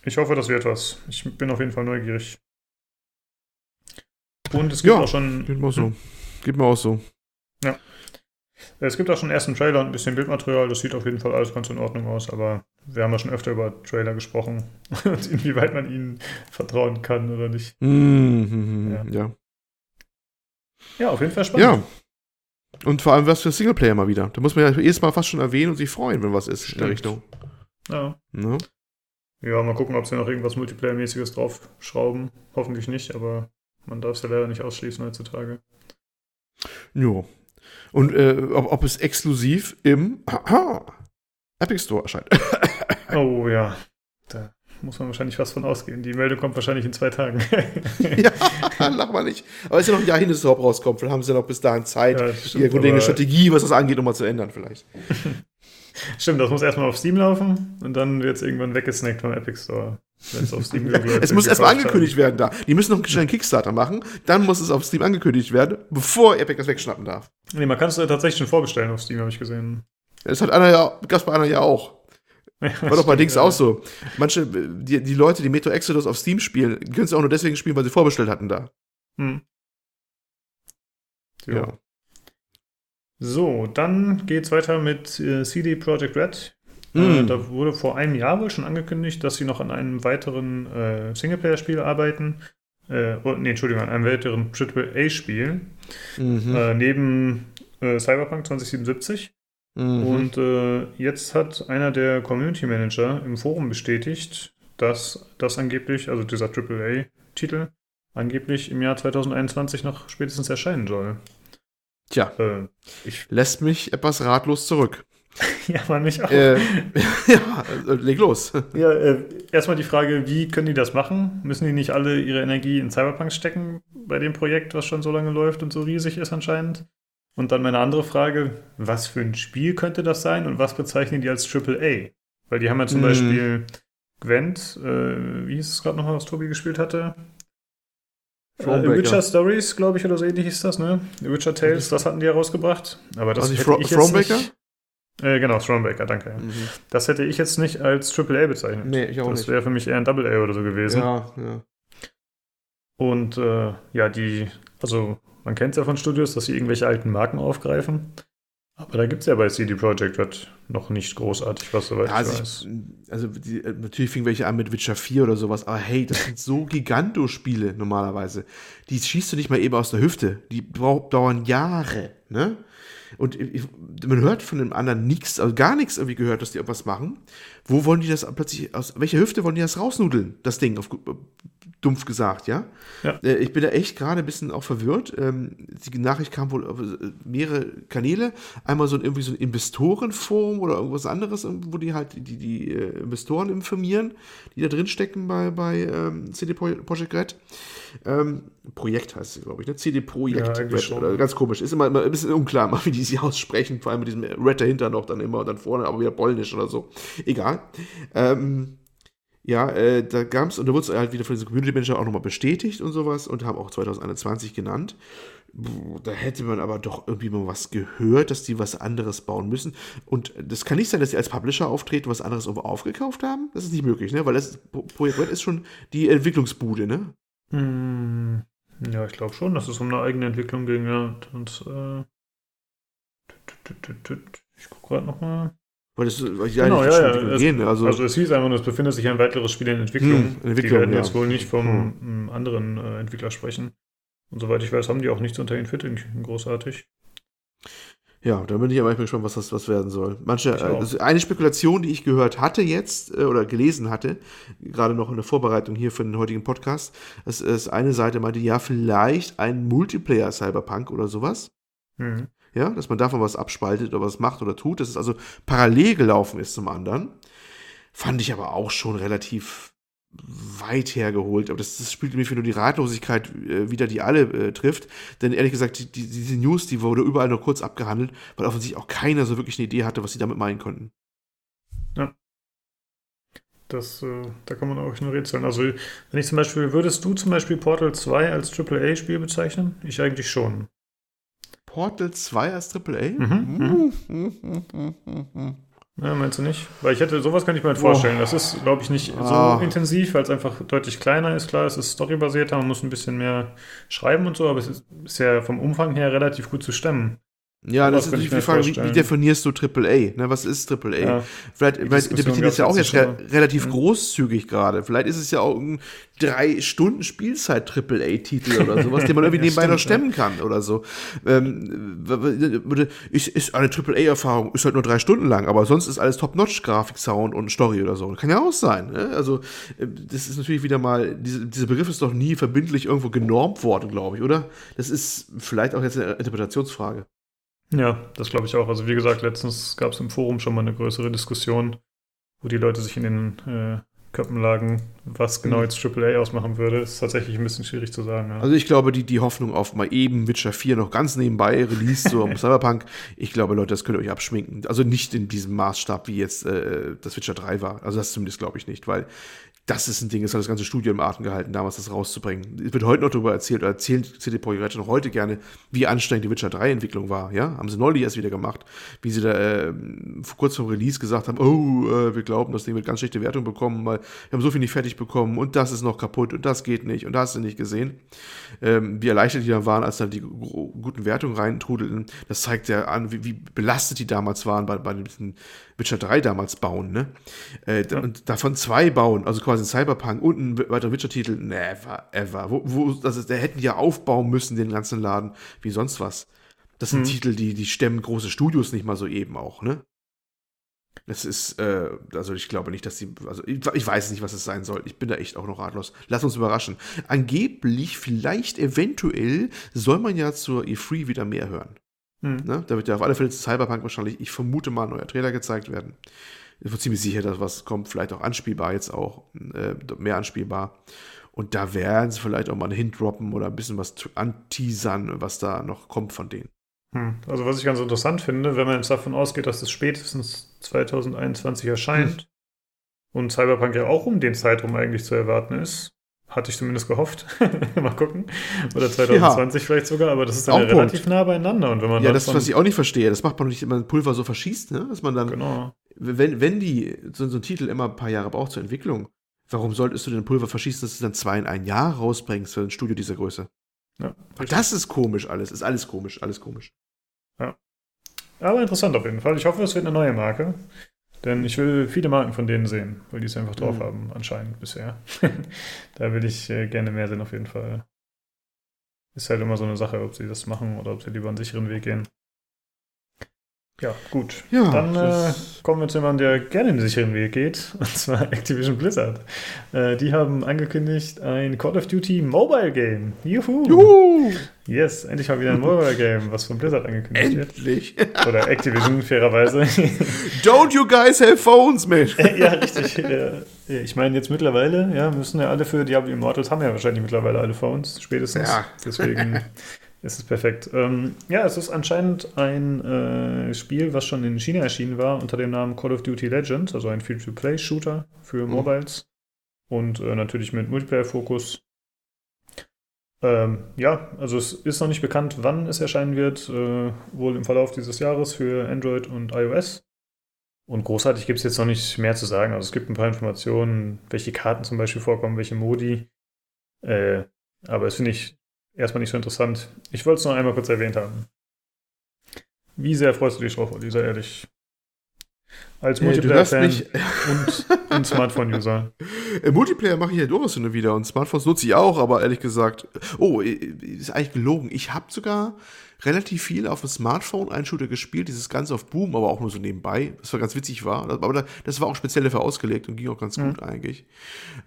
Ich hoffe, das wird was. Ich bin auf jeden Fall neugierig. Und es gibt Ja, auch schon. Geht mal so. Geht mir auch so. Es gibt auch schon ersten Trailer und ein bisschen Bildmaterial. Das sieht auf jeden Fall alles ganz in Ordnung aus, aber wir haben ja schon öfter über Trailer gesprochen (laughs) und inwieweit man ihnen vertrauen kann oder nicht. Mhm, Ja. ja. Ja, auf jeden Fall spannend. Ja. Und vor allem was für Singleplayer mal wieder. Da muss man ja jedes Mal fast schon erwähnen und sich freuen, wenn was ist in der Stimmt. Richtung. Ja. Ne? ja, mal gucken, ob sie noch irgendwas Multiplayer-mäßiges draufschrauben. Hoffentlich nicht, aber man darf es ja leider nicht ausschließen heutzutage. Jo. Und äh, ob, ob es exklusiv im (clears throat) Epic Store erscheint. (laughs) Oh ja, da muss man wahrscheinlich fast von ausgehen. Die Meldung kommt wahrscheinlich in zwei Tagen. (laughs) ja, lach mal nicht. Aber es ist ja noch ein Jahr hin, dass es überhaupt rauskommt. Vielleicht haben sie ja noch bis dahin Zeit, Ja, ihre grundlegende Strategie, was das angeht, um mal zu ändern vielleicht. (laughs) Stimmt, das muss erstmal auf Steam laufen und dann wird es irgendwann weggesnackt vom Epic Store. Es (laughs) muss erstmal angekündigt werden da. Die müssen noch einen schnellen Kickstarter machen, dann muss es auf Steam angekündigt werden, bevor Epic das wegschnappen darf. Nee, man kann es ja tatsächlich schon vorbestellen auf Steam, habe ich gesehen. Das hat Anna ja, gab's bei Anna ja auch. War doch bei Dings ja. auch so. Manche, die, die Leute, die Metro Exodus auf Steam spielen, können es auch nur deswegen spielen, weil sie vorbestellt hatten da. Hm. Jo. Ja. So, dann geht's weiter mit äh, CD Projekt Red. Äh, Mm. da wurde vor einem Jahr wohl schon angekündigt, dass sie noch an einem weiteren äh, Singleplayer-Spiel arbeiten. Äh, oh, nee, Entschuldigung, an einem weiteren AAA-Spiel. Mhm. Äh, neben äh, Cyberpunk 2077. Mhm. Und äh, jetzt hat einer der Community Manager im Forum bestätigt, dass das angeblich, also dieser AAA-Titel, angeblich im Jahr 2021 noch spätestens erscheinen soll. Tja, Äh, ich, lässt mich etwas ratlos zurück. (laughs) ja, man mich auch. äh, (laughs) ja, äh, leg los. (laughs) Ja, äh, erstmal die Frage, wie können die das machen? Müssen die nicht alle ihre Energie in Cyberpunk stecken bei dem Projekt, was schon so lange läuft und so riesig ist anscheinend? Und dann meine andere Frage, was für ein Spiel könnte das sein und was bezeichnen die als AAA? Weil die haben ja zum Mhm. Beispiel Gwent, äh, wie hieß es gerade nochmal, was Tobi gespielt hatte? Äh. Witcher Stories, glaube ich, oder so ähnlich ist das, ne? Witcher Tales, das hatten die herausgebracht. Aber das Also hätte Thro- ich jetzt Thronebreaker? nicht... Äh, genau, Thronebreaker, danke. Mhm. Das hätte ich jetzt nicht als AAA bezeichnet. Nee, ich auch das nicht. wäre für mich eher ein Double A oder so gewesen. Ja, ja. Und äh, ja, die, also man kennt es ja von Studios, dass sie irgendwelche alten Marken aufgreifen. Aber da gibt es ja bei CD Projekt Red noch nicht großartig was, soweit Ja, ich also, weiß. ich, also die, äh, natürlich fing welche an mit Witcher 4 oder sowas, aber hey, das sind so Giganto-Spiele normalerweise. Die schießt du nicht mal eben aus der Hüfte. Die brauch, dauern Jahre, ne? Und ich, man hört von dem anderen nichts, also gar nichts irgendwie gehört, dass die irgendwas machen. Wo wollen die das plötzlich, aus welcher Hüfte wollen die das rausnudeln, das Ding, auf, dumpf gesagt, ja? Ja. Äh, Ich bin da echt gerade ein bisschen auch verwirrt. Ähm, Die Nachricht kam wohl auf äh, mehrere Kanäle. Einmal so ein, irgendwie so ein Investorenforum oder irgendwas anderes, wo die halt die, die äh, Investoren informieren, die da drin stecken bei, bei ähm, CD Pro- Projekt Red. Ähm, Projekt heißt es, glaube ich, ne? CD Projekt Ja, Red. Oder ganz komisch. Ist immer, immer ein bisschen unklar, (laughs) mal, wie die sie aussprechen. Vor allem mit diesem Red dahinter noch dann immer und dann vorne aber wieder polnisch oder so. Egal. Ähm, ja, äh, da gab es, und da wurde es halt wieder von diesem Community Manager auch nochmal bestätigt und sowas und haben auch 2021 genannt. Da hätte man aber doch irgendwie mal was gehört, dass die was anderes bauen müssen. Und das kann nicht sein, dass sie als Publisher auftreten, was anderes irgendwo aufgekauft haben. Das ist nicht möglich, ne? Weil das Pro- Projekt Red ist schon die Entwicklungsbude, ne? Hm, ja, ich glaube schon, dass es um eine eigene Entwicklung ging, ja. Und äh, ich gucke gerade nochmal. Weil das weil ja Genau, nicht ja, es- gehen, also, Also es hieß einfach nur, es befindet sich ein weiteres Spiel in Entwicklung. Hm, Entwicklung, die werden ja. jetzt wohl nicht vom ähm, anderen äh, Entwickler sprechen. Und soweit ich weiß, haben die auch nichts unter den Fittichen großartig. Ja, da bin ich aber echt gespannt, was das was werden soll. Manche, also eine Spekulation, die ich gehört hatte jetzt äh, oder gelesen hatte, gerade noch in der Vorbereitung hier für den heutigen Podcast, dass ist eine Seite meinte, ja, vielleicht ein Multiplayer Cyberpunk oder sowas. Mhm. Ja, dass man davon was abspaltet oder was macht oder tut, dass es also parallel gelaufen ist zum anderen. Fand ich aber auch schon relativ weit hergeholt. Aber das, das spielt mir für nur die Ratlosigkeit äh, wieder, die alle äh, trifft. Denn ehrlich gesagt, die, die, diese News, die wurde überall nur kurz abgehandelt, weil offensichtlich auch keiner so wirklich eine Idee hatte, was sie damit meinen konnten. Ja. Das, äh, da kann man auch nur rätseln. Also, wenn ich zum Beispiel, würdest du zum Beispiel Portal 2 als AAA-Spiel bezeichnen? Ich eigentlich schon. Portal 2 als AAA? Mhm, mhm. Ja, meinst du nicht? Weil ich hätte, sowas kann ich mir halt vorstellen. Oh. Das ist, glaube ich, nicht ah. so intensiv, weil es einfach deutlich kleiner ist. Klar, es ist storybasierter, man muss ein bisschen mehr schreiben und so, aber es ist, ist ja vom Umfang her relativ gut zu stemmen. Ja, das ist natürlich die Frage, wie, wie, definierst du AAA? Ne, was ist AAA? Ja, Vielleicht, weil interpretiert es ja auch jetzt re relativ mhm. großzügig gerade. Vielleicht ist es ja auch ein drei Stunden Spielzeit AAA-Titel oder (laughs) sowas, den man irgendwie nebenbei noch stemmen ja. kann oder so. Ähm, ist, ist eine AAA-Erfahrung, ist halt nur drei Stunden lang, aber sonst ist alles Top-Notch, Grafik, Sound und Story oder so. Kann ja auch sein. Ne? Also, äh, das ist natürlich wieder mal, diese, dieser Begriff ist doch nie verbindlich irgendwo genormt worden, glaube ich, oder? Das ist vielleicht auch jetzt eine Interpretationsfrage. Ja, das glaube ich auch. Also wie gesagt, letztens gab es im Forum schon mal eine größere Diskussion, wo die Leute sich in den äh, Köpfen lagen, was genau mhm. jetzt AAA ausmachen würde. Ist tatsächlich ein bisschen schwierig zu sagen. Ja. Also ich glaube, die, die Hoffnung auf mal eben Witcher 4 noch ganz nebenbei released, so am (laughs) Cyberpunk, ich glaube, Leute, das könnt ihr euch abschminken. Also nicht in diesem Maßstab, wie jetzt äh, das Witcher 3 war. Also das zumindest glaube ich nicht, weil das ist ein Ding, das hat das ganze Studio im Atem gehalten, damals das rauszubringen. Es wird heute noch darüber erzählt, oder erzählen CD Projekte noch heute gerne, wie anstrengend die Witcher 3 Entwicklung war, ja? Haben sie neulich erst wieder gemacht, wie sie da äh, kurz vor Release gesagt haben, oh, äh, wir glauben, das Ding wird ganz schlechte Wertung bekommen, weil wir haben so viel nicht fertig bekommen und das ist noch kaputt und das geht nicht und das hast du nicht gesehen. Ähm, wie erleichtert die dann waren, als dann die guten Wertungen reintrudelten, das zeigt ja an, wie, wie belastet die damals waren bei, bei diesen Witcher 3 damals bauen, ne? Äh, ja. Und davon zwei bauen, also quasi ein Cyberpunk und ein weiterer Witcher-Titel, never, ever. Wo, wo, also, der hätten ja aufbauen müssen, den ganzen Laden, wie sonst was. Das sind mhm. Titel, die, die stemmen große Studios nicht mal so eben auch, ne? Das ist, äh, also ich glaube nicht, dass sie, also ich, ich, weiß nicht, was es sein soll. Ich bin da echt auch noch ratlos. Lass uns überraschen. Angeblich, vielleicht, eventuell, soll man ja zur E3 wieder mehr hören. Hm. Ne? Da wird ja auf alle Fälle zu Cyberpunk wahrscheinlich, ich vermute mal, ein neuer Trailer gezeigt werden. Ich bin ziemlich sicher, dass was kommt, vielleicht auch anspielbar jetzt auch, äh, mehr anspielbar. Und da werden sie vielleicht auch mal einen Hint droppen oder ein bisschen was anteasern, was da noch kommt von denen. Hm. Also was ich ganz interessant finde, wenn man jetzt davon ausgeht, dass es spätestens 2021 erscheint hm. und Cyberpunk ja auch um den Zeitraum eigentlich zu erwarten ist, hatte ich zumindest gehofft. (laughs) Mal gucken. Oder 2020 ja. vielleicht sogar, aber das ist dann ja relativ nah beieinander. Und wenn man ja, das was ich auch nicht verstehe. Das macht man nicht, wenn man Pulver so verschießt, ne? dass man dann, genau. Wenn, wenn die, so, so ein Titel immer ein paar Jahre braucht zur Entwicklung, warum solltest du den Pulver verschießen, dass du dann zwei in ein Jahr rausbringst für ein Studio dieser Größe? Ja, das ist komisch alles, ist alles komisch, alles komisch. Ja. Aber interessant auf jeden Fall. Ich hoffe, es wird eine neue Marke. Denn ich will viele Marken von denen sehen, weil die es einfach drauf mhm. haben, anscheinend bisher. (laughs) da will ich äh, gerne mehr sehen, auf jeden Fall. Ist halt immer so eine Sache, ob sie das machen oder ob sie lieber einen sicheren Weg gehen. Ja, gut. Ja, Dann äh, kommen wir zu jemandem, der gerne den sicheren Weg geht, (laughs) und zwar Activision Blizzard. Äh, die haben angekündigt ein Call of Duty Mobile Game. Juhu! Juhu! Yes, endlich mal wieder ein Mobile Game, was von Blizzard angekündigt endlich. wird. Endlich! (laughs) Oder Activision, fairerweise. (laughs) Don't you guys have phones, man? ja, richtig. Ich meine, jetzt mittlerweile, ja, müssen ja alle für Diablo Immortals haben ja wahrscheinlich mittlerweile alle Phones, spätestens. Ja. Deswegen Es ist perfekt. Ähm, ja, es ist anscheinend ein äh, Spiel, was schon in China erschienen war, unter dem Namen Call of Duty Legends, also ein Free-to-Play-Shooter für mhm. Mobiles und äh, natürlich mit Multiplayer-Fokus. Ähm, ja, also es ist noch nicht bekannt, wann es erscheinen wird, äh, wohl im Verlauf dieses Jahres für Android und iOS. Und großartig gibt es jetzt noch nicht mehr zu sagen. Also es gibt ein paar Informationen, welche Karten zum Beispiel vorkommen, welche Modi. Äh, aber es finde ich erstmal nicht so interessant. Ich wollte es noch einmal kurz erwähnt haben. Wie sehr freust du dich drauf, Olli, sei ehrlich? Als Multiplayer-Fan und, und Smartphone-User. (laughs) Multiplayer mache ich ja durchaus hin und wieder und Smartphones nutze ich auch, aber ehrlich gesagt, oh, ist eigentlich gelogen. Ich habe sogar relativ viel auf dem Smartphone einen Shooter gespielt, dieses Ganze auf Boom, aber auch nur so nebenbei, das war ganz witzig war. Aber das war auch speziell dafür ausgelegt und ging auch ganz gut mhm. eigentlich.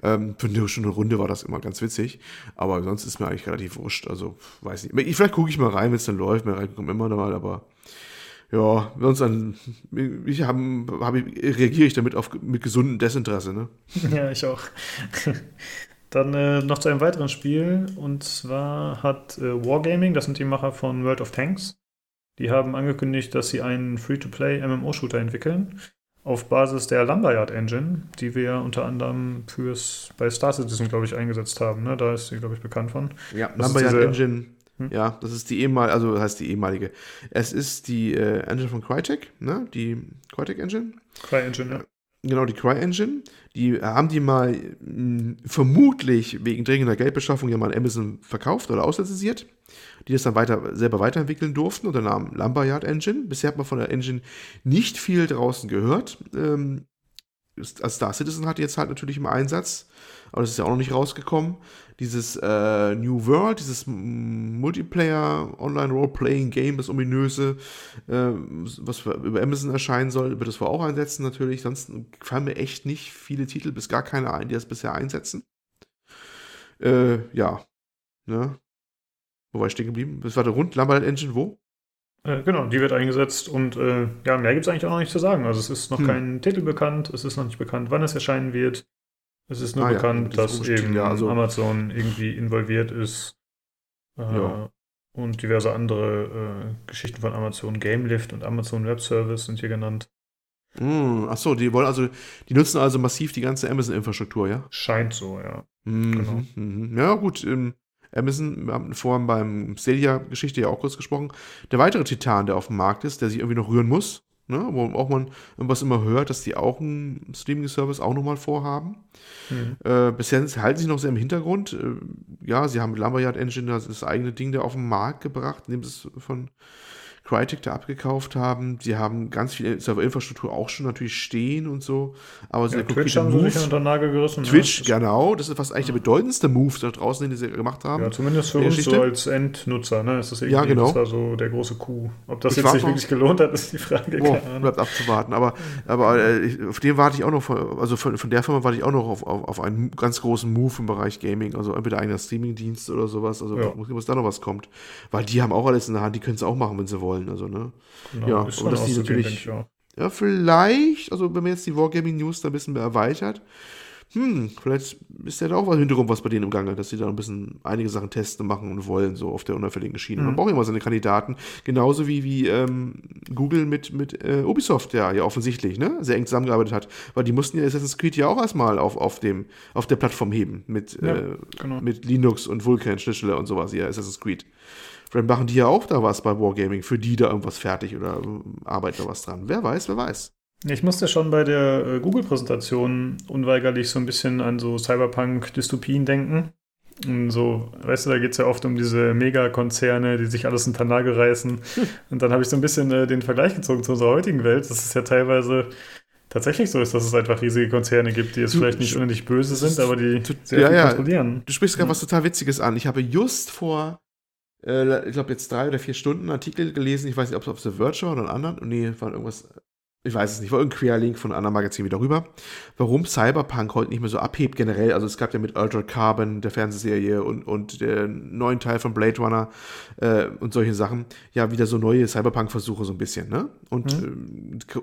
Ähm, für eine, schon eine Runde war das immer ganz witzig, aber sonst ist mir eigentlich relativ wurscht. Also, weiß nicht. Vielleicht gucke ich mal rein, wenn es dann läuft, mir reinkommt immer mal, aber ja, sonst dann, ich hab, hab, reagiere ich damit auf, mit gesundem Desinteresse, ne? (laughs) Ja, ich auch. Dann äh, noch zu einem weiteren Spiel und zwar hat äh, Wargaming, das sind die Macher von World of Tanks, die haben angekündigt, dass sie einen Free-to-Play MMO-Shooter entwickeln auf Basis der Lumberyard Engine, die wir unter anderem fürs bei Star Citizen, glaube ich, eingesetzt haben. Ne? Da ist sie, glaube ich, bekannt von. Ja, Lumberyard Engine hm? Ja, das ist die ehemalige, also heißt die ehemalige. Es ist die äh, Engine von Crytek, ne? Die Crytek Engine. Cry-Engine, ja. Genau, die Cry-Engine. Die haben die mal mh, hm, vermutlich wegen dringender Geldbeschaffung ja mal an Amazon verkauft oder auslizenziert, die das dann weiter, selber weiterentwickeln durften unter Namen Lumberyard Engine. Bisher hat man von der Engine nicht viel draußen gehört. Ähm, Star Citizen hat jetzt halt natürlich im Einsatz, aber das ist ja auch noch nicht rausgekommen dieses äh, New World, dieses Multiplayer Online Role-Playing Game, das ominöse, äh, was über Amazon erscheinen soll, wird das wohl auch einsetzen natürlich. Sonst fallen mir echt nicht viele Titel, bis gar keine ein, die das bisher einsetzen. Äh, ja. Ne? Wo war ich stehen geblieben? Das war der Rund Lambert Engine, wo? Äh, genau, die wird eingesetzt und äh, ja, mehr gibt es eigentlich auch noch nicht zu sagen. Also es ist noch hm. kein Titel bekannt, es ist noch nicht bekannt, wann es erscheinen wird. Es ist nur ah, bekannt, ja, das dass eben ja, also Amazon irgendwie involviert ist. Äh, ja. Und diverse andere äh, Geschichten von Amazon. GameLift und Amazon Web Service sind hier genannt. Mm, ach so, die wollen also, die nutzen also massiv die ganze Amazon-Infrastruktur, ja? Scheint so, ja. Mhm, genau. Mhm. Ja, gut. Ähm, Amazon, wir haben vorhin beim Stadia-Geschichte ja auch kurz gesprochen. Der weitere Titan, der auf dem Markt ist, der sich irgendwie noch rühren muss, ne, wo auch man was immer hört, dass die auch einen Streaming-Service auch nochmal vorhaben. Mhm. Äh, bisher halten sie noch sehr im Hintergrund. Äh, ja, sie haben mit Lumberyard Engine das, das eigene Ding da auf den Markt gebracht, indem sie es von Crytek da abgekauft haben. Sie haben ganz viel Serverinfrastruktur auch schon natürlich stehen und so. Aber so ja, Twitch haben Move, sie sich unter Nagel gerissen. Twitch, ja, genau. Das ist fast eigentlich der bedeutendste Move da draußen, den sie gemacht haben. Ja, zumindest für uns so als Endnutzer. Ne? Ist das ja, genau. Das war so der große Coup. Ob das ich jetzt sich wirklich gelohnt hat, ist die Frage. Boah, bleibt abzuwarten. Aber, aber äh, auf den warte ich auch noch, also von, von der Firma warte ich auch noch auf, auf, auf einen ganz großen Move im Bereich Gaming. Also entweder eigener Streamingdienst oder sowas. Also ja. muss, muss da noch was kommt. Weil die haben auch alles in der Hand, die können es auch machen, wenn sie wollen. Also, ne? Genau, ja, und dass die natürlich. Ich, ja. vielleicht, also wenn man jetzt die Wargaming News da ein bisschen erweitert, hm, vielleicht ist ja da auch was hintergrund was bei denen im Gange, dass sie da ein bisschen einige Sachen testen, machen und wollen, so auf der unauffälligen Schiene. Mhm. Man braucht immer seine Kandidaten, genauso wie, wie ähm, Google mit, mit äh, Ubisoft ja, ja offensichtlich, ne, sehr eng zusammengearbeitet hat, weil die mussten ja Assassin's Creed ja auch erstmal auf, auf, dem, auf der Plattform heben, mit, ja, äh, genau. mit Linux und Vulkan, Schnittstelle und sowas, ja, Assassin's Creed. Vielleicht machen die ja auch da was bei Wargaming, für die da irgendwas fertig oder äh, arbeiten da was dran. Wer weiß, wer weiß. Ich musste schon bei der äh, Google-Präsentation unweigerlich so ein bisschen an so Cyberpunk-Dystopien denken. Und so, weißt du, da geht es ja oft um diese Megakonzerne, die sich alles unter Nagel reißen. Und dann habe ich so ein bisschen äh, den Vergleich gezogen zu unserer heutigen Welt. Das ist ja teilweise tatsächlich so ist, dass es einfach riesige Konzerne gibt, die jetzt du, vielleicht nicht unendlich böse sind, aber die sehr ja, viel ja. kontrollieren. Du sprichst gerade was total Witziges an. Ich habe just vor äh, ich glaube, jetzt drei oder vier Stunden Artikel gelesen. Ich weiß nicht, ob es auf The Verge war oder einen anderen. Nee, war irgendwas ich weiß es nicht, war irgendein Querlink von einem anderen Magazin wieder rüber, warum Cyberpunk heute nicht mehr so abhebt generell. Also es gab ja mit Ultra Carbon, der Fernsehserie und, und der neuen Teil von Blade Runner äh, und solche Sachen, ja wieder so neue Cyberpunk-Versuche so ein bisschen. Ne? Und mhm. äh,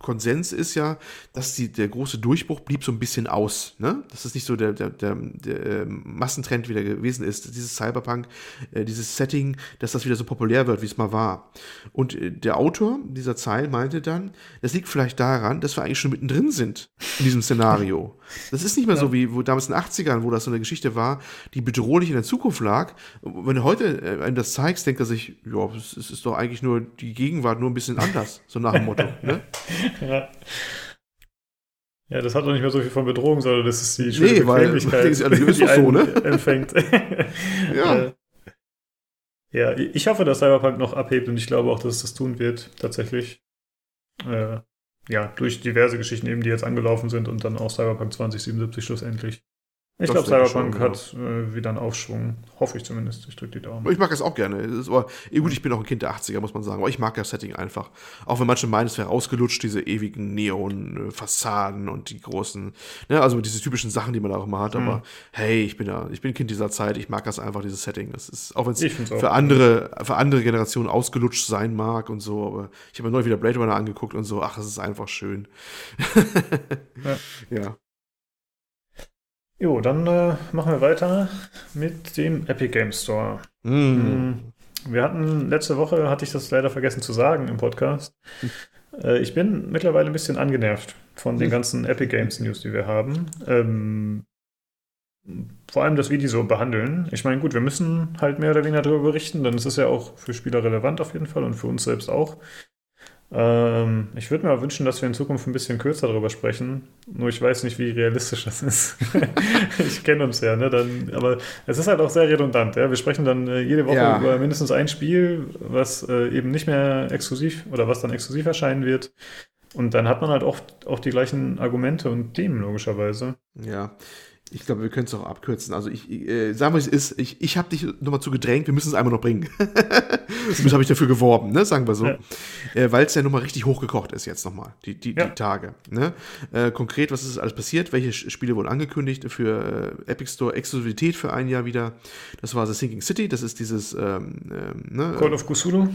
Konsens ist ja, dass die, der große Durchbruch blieb so ein bisschen aus. Ne? Dass es nicht so der, der, der, der äh, Massentrend wieder gewesen ist. Dieses Cyberpunk, äh, dieses Setting, dass das wieder so populär wird, wie es mal war. Und äh, der Autor dieser Zeile meinte dann, das liegt vielleicht daran, dass wir eigentlich schon mittendrin sind in diesem Szenario. Das ist nicht mehr ja. so wie wo damals in den 80ern, wo das so eine Geschichte war, die bedrohlich in der Zukunft lag. Wenn du heute äh, einem das zeigst, denkt er sich, ja, es ist doch eigentlich nur die Gegenwart nur ein bisschen anders, so nach dem Motto. ne? (laughs) Ja. Ja, das hat doch nicht mehr so viel von Bedrohung, sondern das ist die schöne nee, Bequemlichkeit, weil, die, die so, ne? (laughs) empfängt. (laughs) ja. Äh, ja, ich hoffe, dass Cyberpunk noch abhebt und ich glaube auch, dass es das tun wird, tatsächlich. Äh, ja, durch diverse Geschichten eben, die jetzt angelaufen sind und dann auch Cyberpunk 2077 schlussendlich. Ich glaube, Cyberpunk hat äh, wieder einen Aufschwung. Hoffe ich zumindest. Ich drücke die Daumen. Ich mag das auch gerne. Das aber, gut, ich bin auch ein Kind der 80er, muss man sagen. Aber ich mag das Setting einfach. Auch wenn manche meinen, es wäre ausgelutscht, diese ewigen Neon-Fassaden und die großen, ne, also diese typischen Sachen, die man da auch immer hat. Aber mhm. hey, ich bin ja, ich bin Kind dieser Zeit. Ich mag das einfach, dieses Setting. Das ist, auch wenn es für andere, für andere Generationen ausgelutscht sein mag und so. Aber ich habe mir neu wieder Blade Runner angeguckt und so. Ach, es ist einfach schön. (laughs) ja. ja. Jo, dann äh, machen wir weiter mit dem Epic Game Store. Mm. Wir hatten letzte Woche, hatte ich das leider vergessen zu sagen im Podcast. (laughs) Äh, ich bin mittlerweile ein bisschen angenervt von den ganzen Epic Games News, die wir haben. Ähm, vor allem, dass wir die so behandeln. Ich meine, gut, wir müssen halt mehr oder weniger darüber berichten, denn es ist ja auch für Spieler relevant auf jeden Fall und für uns selbst auch. Ähm, ich würde mir wünschen, dass wir in Zukunft ein bisschen kürzer darüber sprechen. Nur ich weiß nicht, wie realistisch das ist. (laughs) ich kenne uns ja, ne? Dann, aber es ist halt auch sehr redundant. Ja? Wir sprechen dann äh, jede Woche ja. über mindestens ein Spiel, was äh, eben nicht mehr exklusiv oder was dann exklusiv erscheinen wird. Und dann hat man halt oft auch die gleichen Argumente und Themen, logischerweise. Ja. Ich glaube, wir können es auch abkürzen. Also ich, äh, sagen wir es ist, ich, ich habe dich nochmal zu gedrängt, wir müssen es einmal noch bringen. (laughs) Zumindest habe ich dafür geworben, ne? sagen wir so. Ja. Äh, Weil es ja nochmal richtig hochgekocht ist jetzt nochmal, die, die, ja. die Tage. Ne? Äh, konkret, was ist alles passiert? Welche Spiele wurden angekündigt für äh, Epic Store Exklusivität für ein Jahr wieder? Das war The Sinking City, das ist dieses ähm, ähm ne? Call of Cthulhu.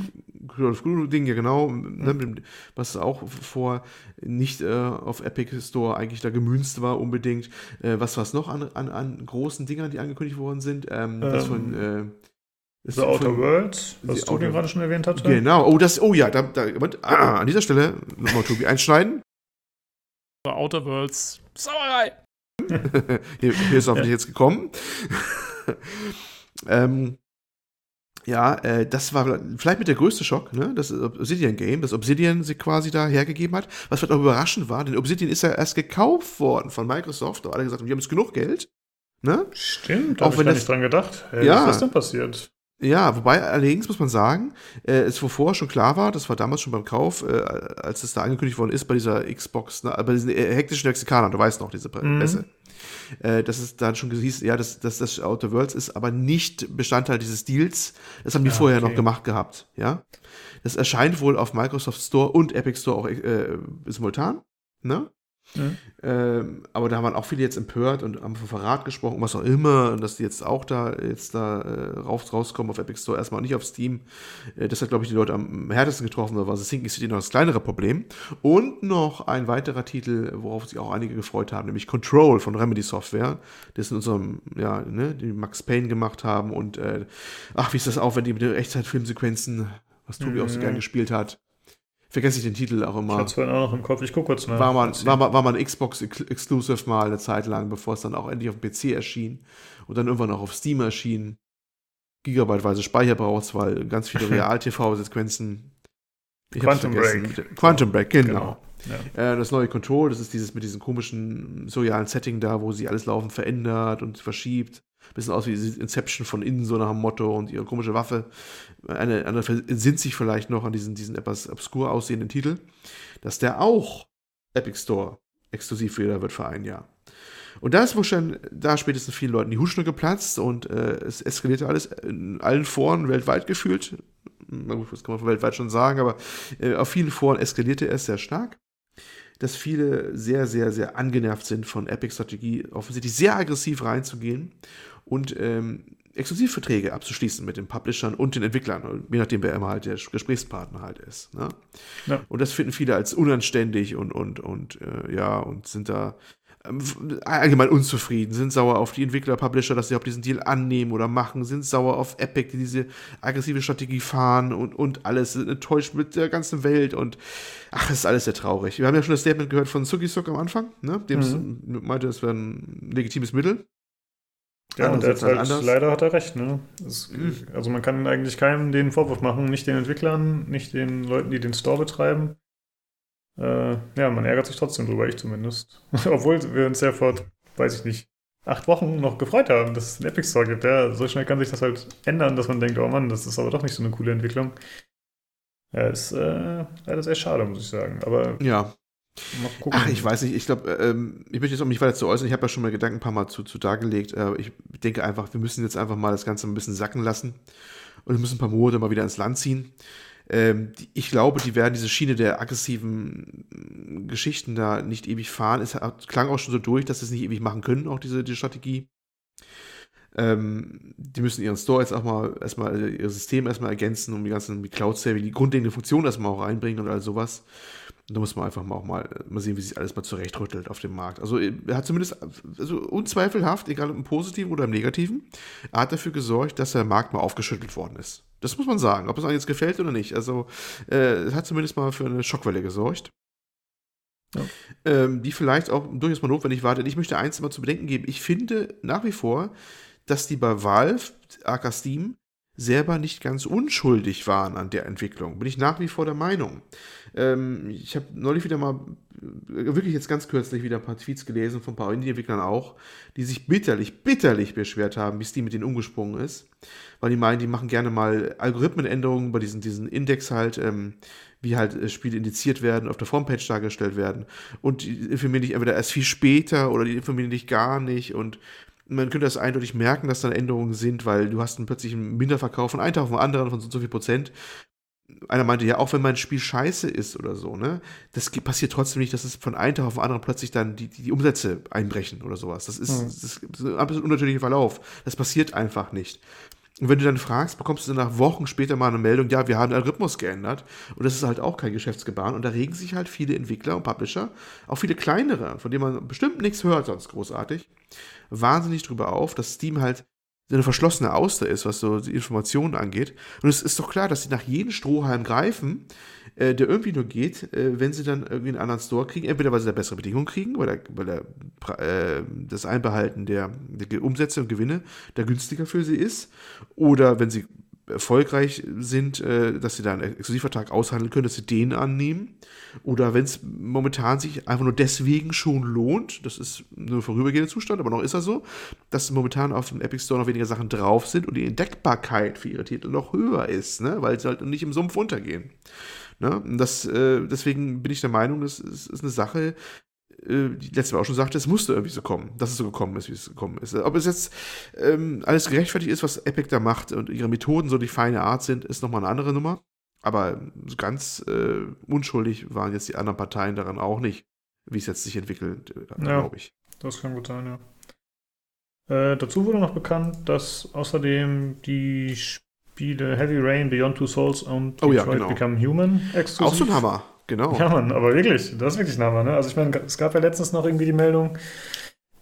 Call of Cthulhu-Ding, ja genau. Mhm. Was auch vor nicht äh, auf Epic Store eigentlich da gemünzt war unbedingt. Äh, was war es noch? An, an, an großen Dingern, die angekündigt worden sind. Ähm, ähm, das von äh, The Outer Worlds, was Tobi gerade schon erwähnt hatte. Genau, oh, das, oh ja, da, da, ah, an dieser Stelle nochmal Tobi einschneiden. The Outer Worlds, Sauerei! (laughs) hier, hier, ist hoffentlich ja. jetzt gekommen. (laughs) ähm, ja, äh, das war vielleicht mit der größte Schock, ne? Das Obsidian Game, das Obsidian sich quasi da hergegeben hat. Was vielleicht auch überraschend war, denn Obsidian ist ja erst gekauft worden von Microsoft. Da alle gesagt, wir haben jetzt genug Geld. Ne? Stimmt, da habe ich gar nicht dran gedacht. Hey, ja, was ist denn passiert? Ja, wobei allerdings muss man sagen, äh, es vorher schon klar war, das war damals schon beim Kauf, äh, als es da angekündigt worden ist bei dieser Xbox, ne, bei diesen äh, hektischen Mexikanern, du weißt noch, diese Presse. Mhm äh, dass es dann schon hieß, ja, dass, dass das Outer Worlds ist, aber nicht Bestandteil dieses Deals. Das haben die ja, vorher okay. noch gemacht gehabt, ja. Das erscheint wohl auf Microsoft Store und Epic Store auch äh, simultan, ne? Mhm. Ähm, aber da waren auch viele jetzt empört und haben von Verrat gesprochen, was auch immer, und dass die jetzt auch da jetzt da äh, raus, rauskommen auf Epic Store, erstmal nicht auf Steam. Äh, das hat, glaube ich, die Leute am härtesten getroffen, da war das Sinking City noch das kleinere Problem. Und noch ein weiterer Titel, worauf sich auch einige gefreut haben, nämlich Control von Remedy Software, das in unserem, ja, ne, die Max Payne gemacht haben und äh, ach, wie ist das auch, wenn die mit den Echtzeitfilmsequenzen, was Tobi mhm. auch so gern gespielt hat, vergesse ich den Titel auch immer. Ich hab's vorhin auch noch im Kopf, ich guck kurz nach. War man, war, man, war man Xbox Exclusive mal eine Zeit lang, bevor es dann auch endlich auf dem PC erschien und dann irgendwann auch auf Steam erschien. Gigabyteweise Speicher brauchst, weil ganz viele (laughs) Real-TV-Sequenzen. Quantum Break. Quantum Break, genau. genau. Ja. Äh, das neue Control, das ist dieses mit diesem komischen surrealen Setting da, wo sie alles laufend verändert und verschiebt. Bisschen aus wie Inception von innen, so nach dem Motto und ihre komische Waffe. Eine andere sinnt sich vielleicht noch an diesen, diesen etwas obskur aussehenden Titel, dass der auch Epic Store exklusiv wieder wird für ein Jahr. Und da ist schon, da spätestens vielen Leuten die Hutschnur geplatzt und äh, es eskalierte alles in allen Foren weltweit gefühlt. Na gut, das kann man weltweit schon sagen, aber äh, auf vielen Foren eskalierte es sehr stark dass viele sehr, sehr, sehr angenervt sind von Epic-Strategie, offensichtlich sehr aggressiv reinzugehen und ähm, Exklusivverträge abzuschließen mit den Publishern und den Entwicklern, je nachdem, wer immer halt der Gesprächspartner halt ist. Ne? Ja. Und das finden viele als unanständig und, und, und äh, ja, und sind da ähm, allgemein unzufrieden, sind sauer auf die Entwickler, Publisher, dass sie auch diesen Deal annehmen oder machen, sind sauer auf Epic, die diese aggressive Strategie fahren und, und alles, sind enttäuscht mit der ganzen Welt und ach, es ist alles sehr traurig. Wir haben ja schon das Statement gehört von Sugisuk am Anfang, ne? dem mhm. meinte, es wäre ein legitimes Mittel. Ja, und halt, halt leider hat er recht. Ne? Es, mhm. Also man kann eigentlich keinem den Vorwurf machen, nicht den Entwicklern, nicht den Leuten, die den Store betreiben. Äh, ja, man ärgert sich trotzdem drüber, ich zumindest. (laughs) Obwohl wir uns ja vor, weiß ich nicht, acht Wochen noch gefreut haben, dass es einen Epic Store gibt. Ja, so schnell kann sich das halt ändern, dass man denkt, oh Mann, das ist aber doch nicht so eine coole Entwicklung. Ja, ist äh, leider sehr schade, muss ich sagen. Aber ja. Ach, ich weiß nicht. Ich glaube, ähm, ich möchte jetzt auch nicht weiter zu äußern. Ich habe ja schon mal Gedanken ein paar Mal zu, zu dargelegt. Äh, ich denke einfach, wir müssen jetzt einfach mal das Ganze ein bisschen sacken lassen und wir müssen ein paar Monate mal wieder ins Land ziehen. Ähm, die, ich glaube, die werden diese Schiene der aggressiven Geschichten da nicht ewig fahren. Es klang auch schon so durch, dass sie es nicht ewig machen können, auch diese die Strategie. Ähm, die müssen ihren Store jetzt auch mal erstmal ihr System erstmal ergänzen, um die ganzen Cloud-Saving, die grundlegende Funktion erstmal auch reinbringen und all sowas. Da muss man einfach mal auch mal, mal sehen, wie sich alles mal zurechtrüttelt auf dem Markt. Also er hat zumindest, also unzweifelhaft, egal ob im Positiven oder im Negativen, er hat dafür gesorgt, dass der Markt mal aufgeschüttelt worden ist. Das muss man sagen, ob es einem jetzt gefällt oder nicht. Also äh, hat zumindest mal für eine Schockwelle gesorgt. Ja. Ähm, die vielleicht auch durchaus mal notwendig war. Denn ich möchte eins mal zu bedenken geben. Ich finde nach wie vor, dass die bei Valve, aka Steam, selber nicht ganz unschuldig waren an der Entwicklung. Bin ich nach wie vor der Meinung. Ähm, ich habe neulich wieder mal, äh, wirklich jetzt ganz kürzlich wieder ein paar Tweets gelesen von ein paar Indie-Entwicklern auch, die sich bitterlich, bitterlich beschwert haben, wie Steam mit denen umgesprungen ist. Weil die meinen, die machen gerne mal Algorithmenänderungen bei diesen, diesen Index halt, ähm, wie halt äh, Spiele indiziert werden, auf der Frontpage dargestellt werden. Und die informieren dich entweder erst viel später oder die informieren dich gar nicht. Und man könnte das eindeutig merken, dass da Änderungen sind, weil du hast dann plötzlich einen Minderverkauf von einem Tag auf den anderen von so, so viel Prozent. Einer meinte ja, auch wenn mein Spiel scheiße ist oder so, ne, das passiert trotzdem nicht, dass es von einem Tag auf den anderen plötzlich dann die, die, die Umsätze einbrechen oder sowas. Das ist, mhm. das ist ein absolut unnatürlicher Verlauf. Das passiert einfach nicht. Und wenn du dann fragst, bekommst du dann nach Wochen später mal eine Meldung, ja, wir haben den Rhythmus geändert. Und das ist halt auch kein Geschäftsgebaren. Und da regen sich halt viele Entwickler und Publisher, auch viele kleinere, von denen man bestimmt nichts hört sonst großartig, wahnsinnig drüber auf, dass Steam halt eine verschlossene Auster ist, was so die Informationen angeht. Und es ist doch klar, dass sie nach jedem Strohhalm greifen, äh, der irgendwie nur geht, äh, wenn sie dann irgendwie einen anderen Store kriegen. Entweder weil sie da bessere Bedingungen kriegen, weil, der, weil der, äh, das Einbehalten der, der Umsätze und Gewinne da günstiger für sie ist. Oder wenn sie erfolgreich sind, äh, dass sie da einen Exklusivvertrag aushandeln können, dass sie den annehmen. Oder wenn es momentan sich einfach nur deswegen schon lohnt, das ist nur ein vorübergehender Zustand, aber noch ist er so, dass momentan auf dem Epic Store noch weniger Sachen drauf sind und die Entdeckbarkeit für ihre Titel noch höher ist, ne? weil sie halt nicht im Sumpf untergehen. Ne? Das, äh, deswegen bin ich der Meinung, das ist, ist eine Sache, äh, die letzte Mal auch schon sagte, es musste irgendwie so kommen, dass es so gekommen ist, wie es gekommen ist. Ob es jetzt ähm, alles gerechtfertigt ist, was Epic da macht und ihre Methoden so die feine Art sind, ist nochmal eine andere Nummer. Aber so ganz äh, unschuldig waren jetzt die anderen Parteien daran auch nicht, wie es jetzt sich entwickelt, äh, ja, glaube ich. Das kann gut sein, ja. Äh, dazu wurde noch bekannt, dass außerdem die Spiele Heavy Rain, Beyond Two Souls und oh, ja, genau. Become Human exklusiv. Auch so ein Hammer. Genau. Ja, Mann, aber wirklich, das ist wirklich ein Hammer, ne? Also ich meine, es gab ja letztens noch irgendwie die Meldung,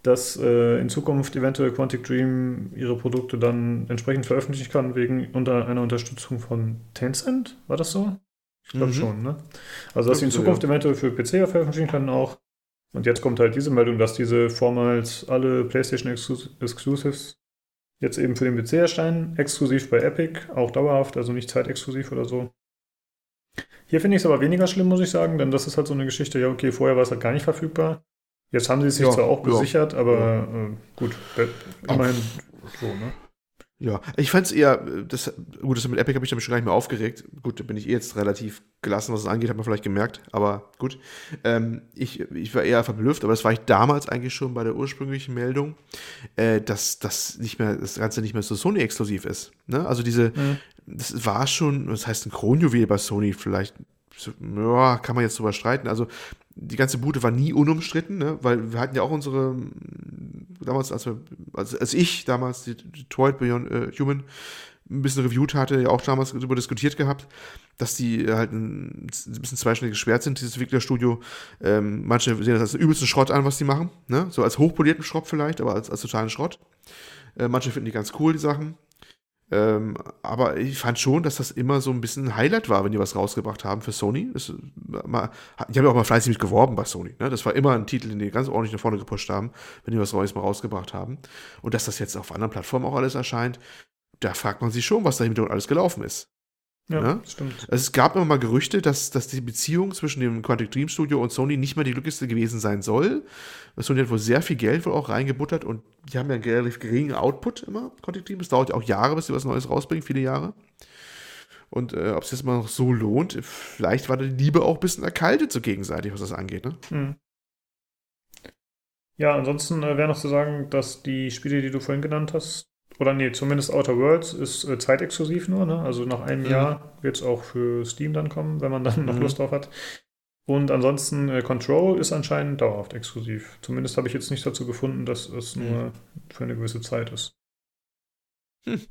dass äh, in Zukunft eventuell Quantic Dream ihre Produkte dann entsprechend veröffentlichen kann, wegen unter einer Unterstützung von Tencent. War das so? Ich glaube mhm. schon, ne? Also, dass sie in Zukunft ja. eventuell für PC veröffentlichen können auch. Und jetzt kommt halt diese Meldung, dass diese vormals alle PlayStation Exclusives jetzt eben für den PC erscheinen, exklusiv bei Epic, auch dauerhaft, also nicht zeitexklusiv oder so. Hier finde ich es aber weniger schlimm, muss ich sagen, denn das ist halt so eine Geschichte, ja, okay, vorher war es halt gar nicht verfügbar. Jetzt haben sie es sich ja, zwar auch gesichert, ja. aber äh, gut, immerhin so, ne? Ja, ich fand es eher, das, gut, das mit Epic habe ich damit schon gar nicht mehr aufgeregt. Gut, da bin ich eh jetzt relativ gelassen, was es angeht, hat man vielleicht gemerkt, aber gut. Ähm, ich, ich war eher verblüfft, aber das war ich damals eigentlich schon bei der ursprünglichen Meldung, äh, dass das nicht mehr, das Ganze nicht mehr so Sony-exklusiv ist. Ne? Also diese, mhm das war schon, das heißt ein Kronjuwel bei Sony vielleicht, ja, kann man jetzt drüber streiten. Also die ganze Bude war nie unumstritten, ne? weil wir hatten ja auch unsere, damals, als, wir, als, als ich damals die Detroit Beyond äh, Human ein bisschen reviewt hatte, ja auch damals darüber diskutiert gehabt, dass die halt ein, ein bisschen zweischneidiges Schwert sind, dieses Entwicklerstudio. Ähm, manche sehen das als übelsten Schrott an, was die machen, ne? so als hochpolierten Schrott vielleicht, aber als, als totalen Schrott. Äh, manche finden die ganz cool, die Sachen. Ähm, aber ich fand schon, dass das immer so ein bisschen ein Highlight war, wenn die was rausgebracht haben für Sony. Das, mal, die haben ja auch mal fleißig mit geworben bei Sony. Ne? Das war immer ein Titel, den die ganz ordentlich nach vorne gepusht haben, wenn die was Neues mal rausgebracht haben. Und dass das jetzt auf anderen Plattformen auch alles erscheint, da fragt man sich schon, was da hinterher alles gelaufen ist. Ja, ja, stimmt. Also es gab immer mal Gerüchte, dass, dass die Beziehung zwischen dem Quantic Dream Studio und Sony nicht mehr die glücklichste gewesen sein soll. Sony hat wohl sehr viel Geld wohl auch reingebuttert und die haben ja einen relativ geringen Output immer, Quantic Dream. Es dauert ja auch Jahre, bis sie was Neues rausbringen, viele Jahre. Und äh, ob es jetzt mal noch so lohnt, vielleicht war die Liebe auch ein bisschen erkaltet so gegenseitig, was das angeht. Ne? Mhm. Ja, ansonsten äh, wäre noch zu sagen, dass die Spiele, die du vorhin genannt hast, oder nee, zumindest Outer Worlds ist äh, zeitexklusiv nur, ne? Also nach einem mhm. Jahr wird es auch für Steam dann kommen, wenn man dann (laughs) noch mhm. Lust drauf hat. Und ansonsten äh, Control ist anscheinend dauerhaft exklusiv. Zumindest habe ich jetzt nicht dazu gefunden, dass es mhm. nur für eine gewisse Zeit ist. Hm.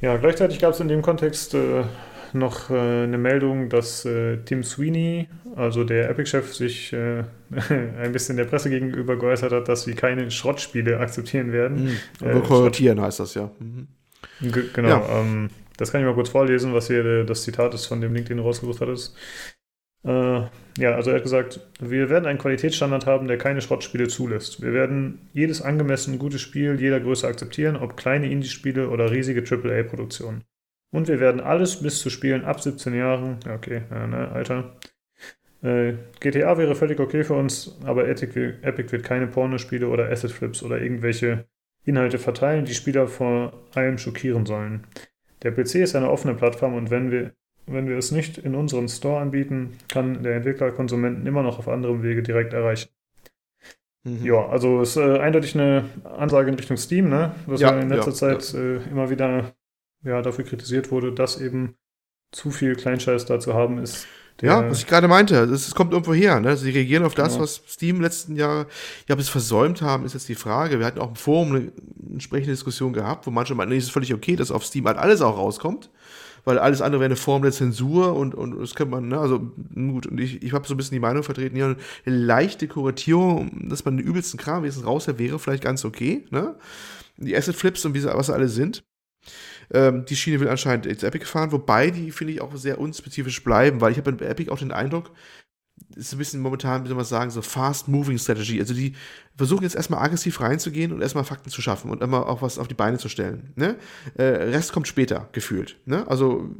Ja, gleichzeitig gab es in dem Kontext äh, noch äh, eine Meldung, dass äh, Tim Sweeney, also der Epic-Chef, sich äh, (laughs) ein bisschen der Presse gegenüber geäußert hat, dass sie keine Schrottspiele akzeptieren werden. Mhm. Korrigieren heißt das ja. Mhm. Genau. Ja. Ähm, das kann ich mal kurz vorlesen, was hier äh, das Zitat ist, von dem Link, den du rausgesucht hattest. Äh, ja, also er hat gesagt, wir werden einen Qualitätsstandard haben, der keine Schrottspiele zulässt. Wir werden jedes angemessen gute Spiel jeder Größe akzeptieren, ob kleine Indie-Spiele oder riesige AAA-Produktionen. Und wir werden alles bis zu Spielen ab 17 Jahren, ja, okay, ja, ne, Alter. Äh, GTA wäre völlig okay für uns, aber Epic, Epic wird keine Pornospiele oder Asset Flips oder irgendwelche Inhalte verteilen, die Spieler vor allem schockieren sollen. Der PC ist eine offene Plattform und wenn wir, wenn wir es nicht in unserem Store anbieten, kann der Entwickler Konsumenten immer noch auf anderem Wege direkt erreichen. Mhm. Ja, also ist äh, eindeutig eine Ansage in Richtung Steam, ne? Was ja, in letzter ja, Zeit ja. Äh, immer wieder ja, dafür kritisiert wurde, dass eben zu viel Kleinscheiß da zu haben ist. ja, was ich gerade meinte, es kommt irgendwo her. Ne? Sie reagieren auf das, genau. was Steam letzten Jahre ja bis versäumt haben, ist jetzt die Frage. Wir hatten auch im Forum eine entsprechende Diskussion gehabt, wo manche meinten, nee, es ist völlig okay, dass auf Steam halt alles auch rauskommt, weil alles andere wäre eine Form der Zensur und, und das könnte man, ne, also gut, und ich, ich habe so ein bisschen die Meinung vertreten, ja, eine leichte Kuratierung, dass man den übelsten Kram wenigstens rausher wäre vielleicht ganz okay, ne? Die Asset Flips und wie sie, was sie alle sind. Ähm, die Schiene will anscheinend jetzt Epic fahren, wobei die, finde ich, auch sehr unspezifisch bleiben, weil ich habe bei Epic auch den Eindruck, ist ein bisschen momentan, wie soll man sagen, so Fast-Moving Strategy. Also die versuchen jetzt erstmal aggressiv reinzugehen und erstmal Fakten zu schaffen und immer auch was auf die Beine zu stellen. Ne? Äh, Rest kommt später, gefühlt. Ne? Also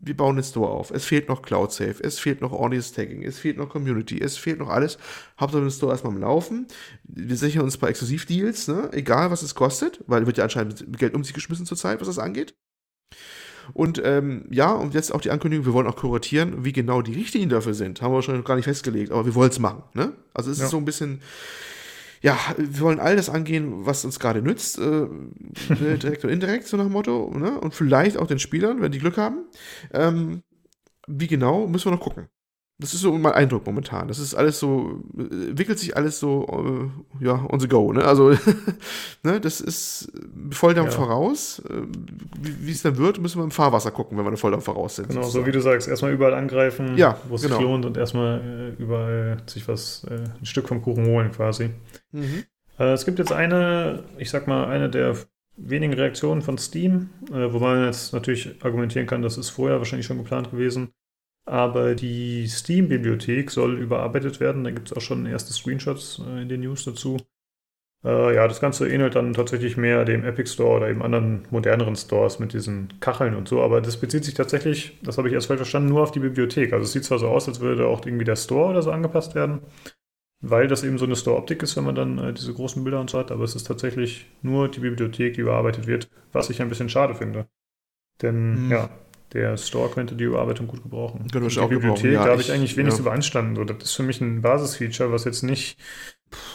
wir bauen den Store auf. Es fehlt noch Cloud Safe, es fehlt noch ordentliches Tagging, es fehlt noch Community, es fehlt noch alles. Hauptsache den Store erstmal am Laufen. Wir sichern uns bei Exklusivdeals, ne? egal was es kostet, weil wird ja anscheinend Geld um sich geschmissen zurzeit, was das angeht. Und ähm, ja, und jetzt auch die Ankündigung, wir wollen auch kuratieren, wie genau die Richtlinien dafür sind. Haben wir wahrscheinlich noch gar nicht festgelegt, aber wir wollen es machen. Ne? Also es ja. ist so ein bisschen, ja, wir wollen all das angehen, was uns gerade nützt, äh, (laughs) direkt und indirekt, so nach dem Motto, ne? und vielleicht auch den Spielern, wenn die Glück haben. Ähm, wie genau, müssen wir noch gucken. Das ist so mein Eindruck momentan. Das ist alles so, entwickelt sich alles so, äh, ja, on the go, ne? Also, (laughs) ne, das ist Volldampf ja. voraus. Äh, wie es dann wird, müssen wir im Fahrwasser gucken, wenn wir eine Volldampf voraus sind. Genau, sozusagen. so wie du sagst, erstmal überall angreifen, ja, wo es genau. sich lohnt und erstmal äh, überall sich was, äh, ein Stück vom Kuchen holen quasi. Mhm. Äh, es gibt jetzt eine, ich sag mal, eine der wenigen Reaktionen von Steam, äh, wo man jetzt natürlich argumentieren kann, das ist vorher wahrscheinlich schon geplant gewesen aber die Steam-Bibliothek soll überarbeitet werden. Da gibt es auch schon erste Screenshots äh, in den News dazu. Äh, ja, das Ganze ähnelt dann tatsächlich mehr dem Epic Store oder eben anderen moderneren Stores mit diesen Kacheln und so. Aber das bezieht sich tatsächlich, das habe ich erst falsch verstanden, nur auf die Bibliothek. Also es sieht zwar so aus, als würde auch irgendwie der Store oder so angepasst werden, weil das eben so eine Store-Optik ist, wenn man dann äh, diese großen Bilder und so hat. Aber es ist tatsächlich nur die Bibliothek, die überarbeitet wird, was ich ein bisschen schade finde. Denn mhm. ja, der Store könnte die Überarbeitung gut gebrauchen. Könnte die auch Bibliothek, ja, da habe ich eigentlich wenig ja. zu beanstanden. So, das ist für mich ein Basisfeature, was jetzt nicht.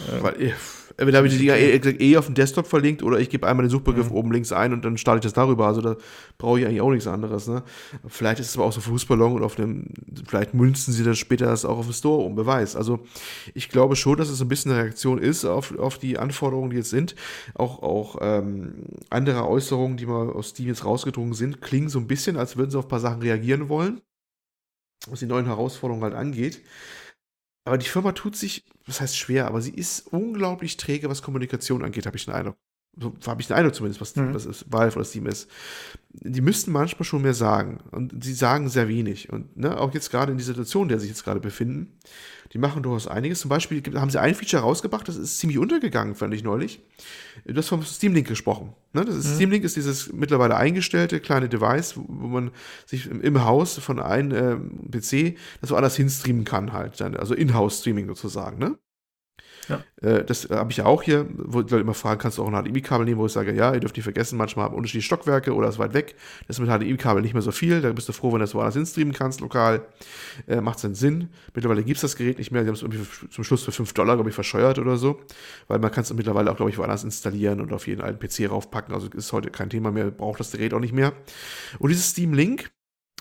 Äh, Weil, Entweder habe ich die eh, eh auf dem Desktop verlinkt oder ich gebe einmal den Suchbegriff mhm. oben links ein und dann starte ich das darüber. Also da brauche ich eigentlich auch nichts anderes. Ne? Vielleicht ist es aber auch so Fußballon und auf dem, vielleicht münzen sie dann später das auch auf dem Store um, Beweis. Also ich glaube schon, dass es ein bisschen eine Reaktion ist auf, auf die Anforderungen, die jetzt sind. Auch, auch ähm, andere Äußerungen, die mal aus Steam jetzt rausgedrungen sind, klingen so ein bisschen, als würden sie auf ein paar Sachen reagieren wollen, was die neuen Herausforderungen halt angeht. Aber die Firma tut sich, das heißt schwer, aber sie ist unglaublich träge, was Kommunikation angeht, habe ich den Eindruck. So habe ich den Eindruck zumindest, was, mhm. was ist, Valve oder Steam ist. Die müssten manchmal schon mehr sagen. Und sie sagen sehr wenig. Und ne, auch jetzt gerade in dieser Situation, in der sie sich jetzt gerade befinden, die machen durchaus einiges. Zum Beispiel haben sie ein Feature rausgebracht, das ist ziemlich untergegangen, fand ich neulich. Du hast vom Steam Link gesprochen. Ne? Das ist, mhm. Steam Link ist dieses mittlerweile eingestellte kleine Device, wo, wo man sich im, im, Haus von einem äh, PC das so anders hinstreamen kann halt. Also In-House-Streaming sozusagen. Ne? Ja. Äh, das habe ich ja auch hier, wo Leute immer fragen, kannst du auch ein HDMI-Kabel nehmen, wo ich sage, ja, ihr dürft nicht vergessen, manchmal haben unterschiedliche Stockwerke oder ist weit weg. Das ist mit HDMI-Kabel nicht mehr so viel. Da bist du froh, wenn du das woanders hinstreamen kannst, lokal. Äh, Macht seinen Sinn. Mittlerweile gibt es das Gerät nicht mehr. Sie haben es irgendwie zum Schluss für 5 Dollar, glaube ich, verscheuert oder so. Weil man kann es mittlerweile auch, glaube ich, woanders installieren und auf jeden alten PC raufpacken. Also ist heute kein Thema mehr, braucht das Gerät auch nicht mehr. Und dieses Steam Link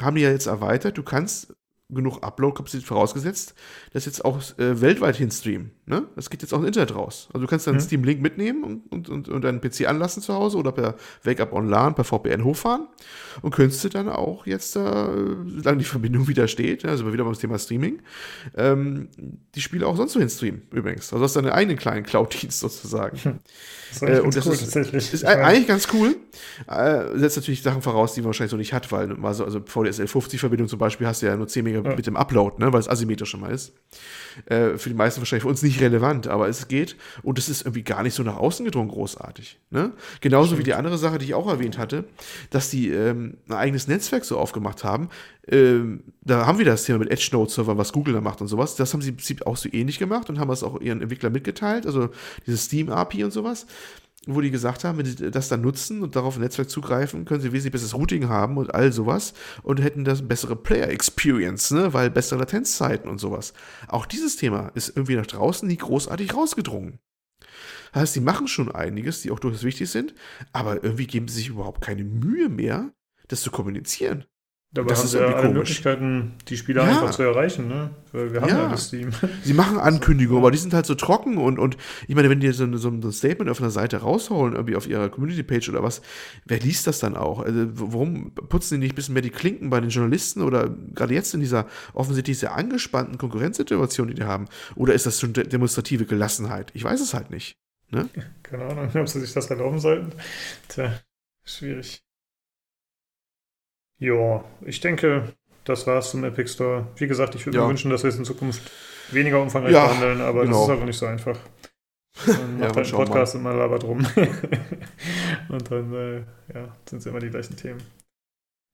haben die ja jetzt erweitert. Du kannst genug Upload-Kapazität vorausgesetzt, das jetzt auch äh, weltweit hinstreamen. Ne? Das geht jetzt auch ins Internet raus. Also du kannst dann mhm. Steam Link mitnehmen und, und, und, und deinen PC anlassen zu Hause oder per Wake-up online, per VPN hochfahren und könntest du dann auch jetzt, äh, solange die Verbindung (laughs) wieder steht, also wieder beim Thema Streaming, ähm, die Spiele auch sonst so hinstreamen übrigens. Also hast du deinen eigenen kleinen Cloud-Dienst sozusagen. Hm. Das äh, und das cool, ist, ist eigentlich ganz cool. Äh, setzt natürlich Sachen voraus, die man wahrscheinlich so nicht hat, weil also, also VDSL 50 Verbindung zum Beispiel hast du ja nur 10 Megabit ja. mit dem Upload, ne, weil es asymmetrisch schon mal ist. Äh, für die meisten wahrscheinlich für uns nicht relevant, aber es geht und es ist irgendwie gar nicht so nach außen gedrungen großartig. Ne? Genauso Stimmt. wie die andere Sache, die ich auch erwähnt hatte, dass die ähm, ein eigenes Netzwerk so aufgemacht haben. Ähm, da haben wir das Thema mit Edge Node Server, was Google da macht und sowas. Das haben sie im Prinzip auch so ähnlich gemacht und haben es auch ihren Entwicklern mitgeteilt, also dieses Steam API und sowas wo die gesagt haben, wenn sie das dann nutzen und darauf ein Netzwerk zugreifen, können sie wesentlich besseres Routing haben und all sowas und hätten das bessere Player Experience, ne, weil bessere Latenzzeiten und sowas. Auch dieses Thema ist irgendwie nach draußen nie großartig rausgedrungen. Das heißt, die machen schon einiges, die auch durchaus wichtig sind, aber irgendwie geben sie sich überhaupt keine Mühe mehr, das zu kommunizieren. Dabei das haben ist ja alle komisch. Möglichkeiten, die Spieler ja. einfach zu erreichen, ne? wir haben ja, ja das Team. (laughs) Sie machen Ankündigungen, aber die sind halt so trocken und, und ich meine, wenn die so, so ein Statement auf einer Seite rausholen, irgendwie auf ihrer Community-Page oder was, wer liest das dann auch? Also, warum putzen die nicht ein bisschen mehr die Klinken bei den Journalisten oder gerade jetzt in dieser offensichtlich sehr angespannten Konkurrenzsituation, die die haben? Oder ist das schon demonstrative Gelassenheit? Ich weiß es halt nicht. Ne? Keine Ahnung, (laughs) ob sie sich das erlauben sollten. Tja, schwierig. Ja, ich denke, das war's zum Epic Store. Wie gesagt, ich würde ja. mir wünschen, dass wir es in Zukunft weniger umfangreich ja, behandeln, aber genau. das ist einfach nicht so einfach. (laughs) Man macht ja, halt einen Podcast und man labert rum. (laughs) und dann äh, ja, sind es immer die gleichen Themen.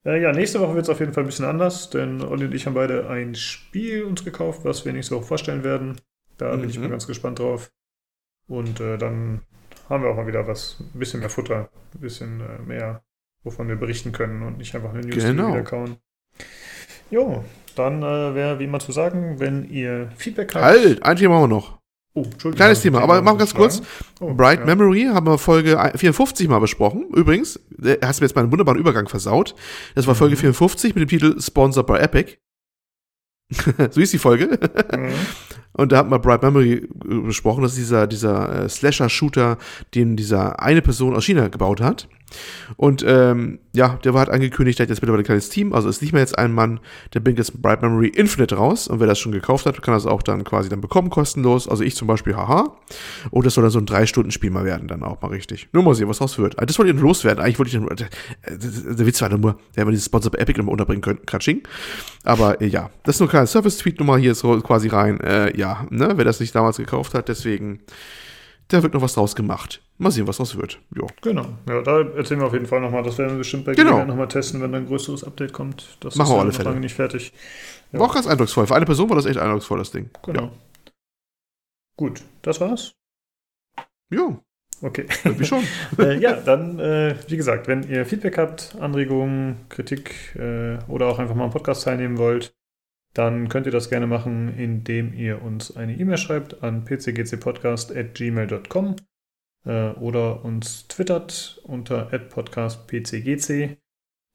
Äh, ja, nächste Woche wird es auf jeden Fall ein bisschen anders, denn Olli und ich haben beide ein Spiel uns gekauft, was wir nächste Woche vorstellen werden. Da mhm. bin ich mal mhm. ganz gespannt drauf. Und äh, dann haben wir auch mal wieder was, ein bisschen mehr Futter, ein bisschen äh, mehr wovon wir berichten können und nicht einfach eine News genau. wieder kauen. Jo, dann äh, wäre wie immer zu sagen, wenn ihr Feedback habt. Halt, ein Thema haben wir noch. Oh, Entschuldigung. Kleines Thema, aber machen wir ganz kurz. Oh, Bright ja. Memory haben wir Folge 54 mal besprochen. Übrigens, hast du mir jetzt mal einen wunderbaren Übergang versaut. Das war Folge 54 mhm. mit dem Titel Sponsored by Epic. (laughs) so hieß die Folge. Mhm. (laughs) Und da hat man Bright Memory besprochen. Das ist dieser, dieser äh, Slasher-Shooter, den dieser eine Person aus China gebaut hat. Und ähm, ja, der war halt angekündigt, der hat jetzt mittlerweile ein kleines Team, also ist nicht mehr jetzt ein Mann, der bringt jetzt Bright Memory Infinite raus und wer das schon gekauft hat, kann das auch dann quasi dann bekommen, kostenlos. Also ich zum Beispiel, haha. Und das soll dann so ein 3-Stunden-Spiel mal werden, dann auch mal richtig. Nur mal sehen, was raus wird. Also das wollte ich loswerden. Eigentlich wollte ich nur, der, der Witz war nur, der hätte dieses Sponsor bei Epic nochmal unterbringen können, Kratsching. Aber äh, ja, das ist nur ein kleiner Service-Tweet nochmal hier so quasi rein. Äh, ja, ne, wer das nicht damals gekauft hat, deswegen da wird noch was draus gemacht. Mal sehen, was draus wird. Jo. Genau. Ja, da erzählen wir auf jeden Fall nochmal. Das werden wir bestimmt bei genau. nochmal testen, wenn dann ein größeres Update kommt. Das Machen ist wir alle Fälle. lange nicht fertig. Ja. War auch ganz eindrucksvoll. Für eine Person war das echt eindrucksvoll, das Ding. Genau. Ja. Gut, das war's. Jo. Okay. Wie schon. (laughs) äh, ja, dann, äh, wie gesagt, wenn ihr Feedback habt, Anregungen, Kritik äh, oder auch einfach mal am Podcast teilnehmen wollt, dann könnt ihr das gerne machen, indem ihr uns eine E-Mail schreibt an pcgcpodcast.gmail.com äh, oder uns twittert unter podcastpcgc.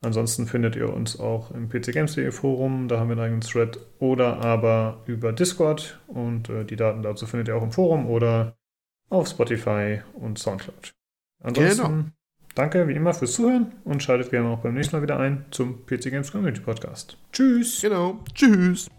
Ansonsten findet ihr uns auch im pcgames.de Forum, da haben wir einen eigenen Thread, oder aber über Discord und äh, die Daten dazu findet ihr auch im Forum oder auf Spotify und Soundcloud. Ansonsten genau. Danke wie immer fürs Zuhören und schaltet gerne auch beim nächsten Mal wieder ein zum PC Games Community Podcast. Tschüss. Genau. Tschüss.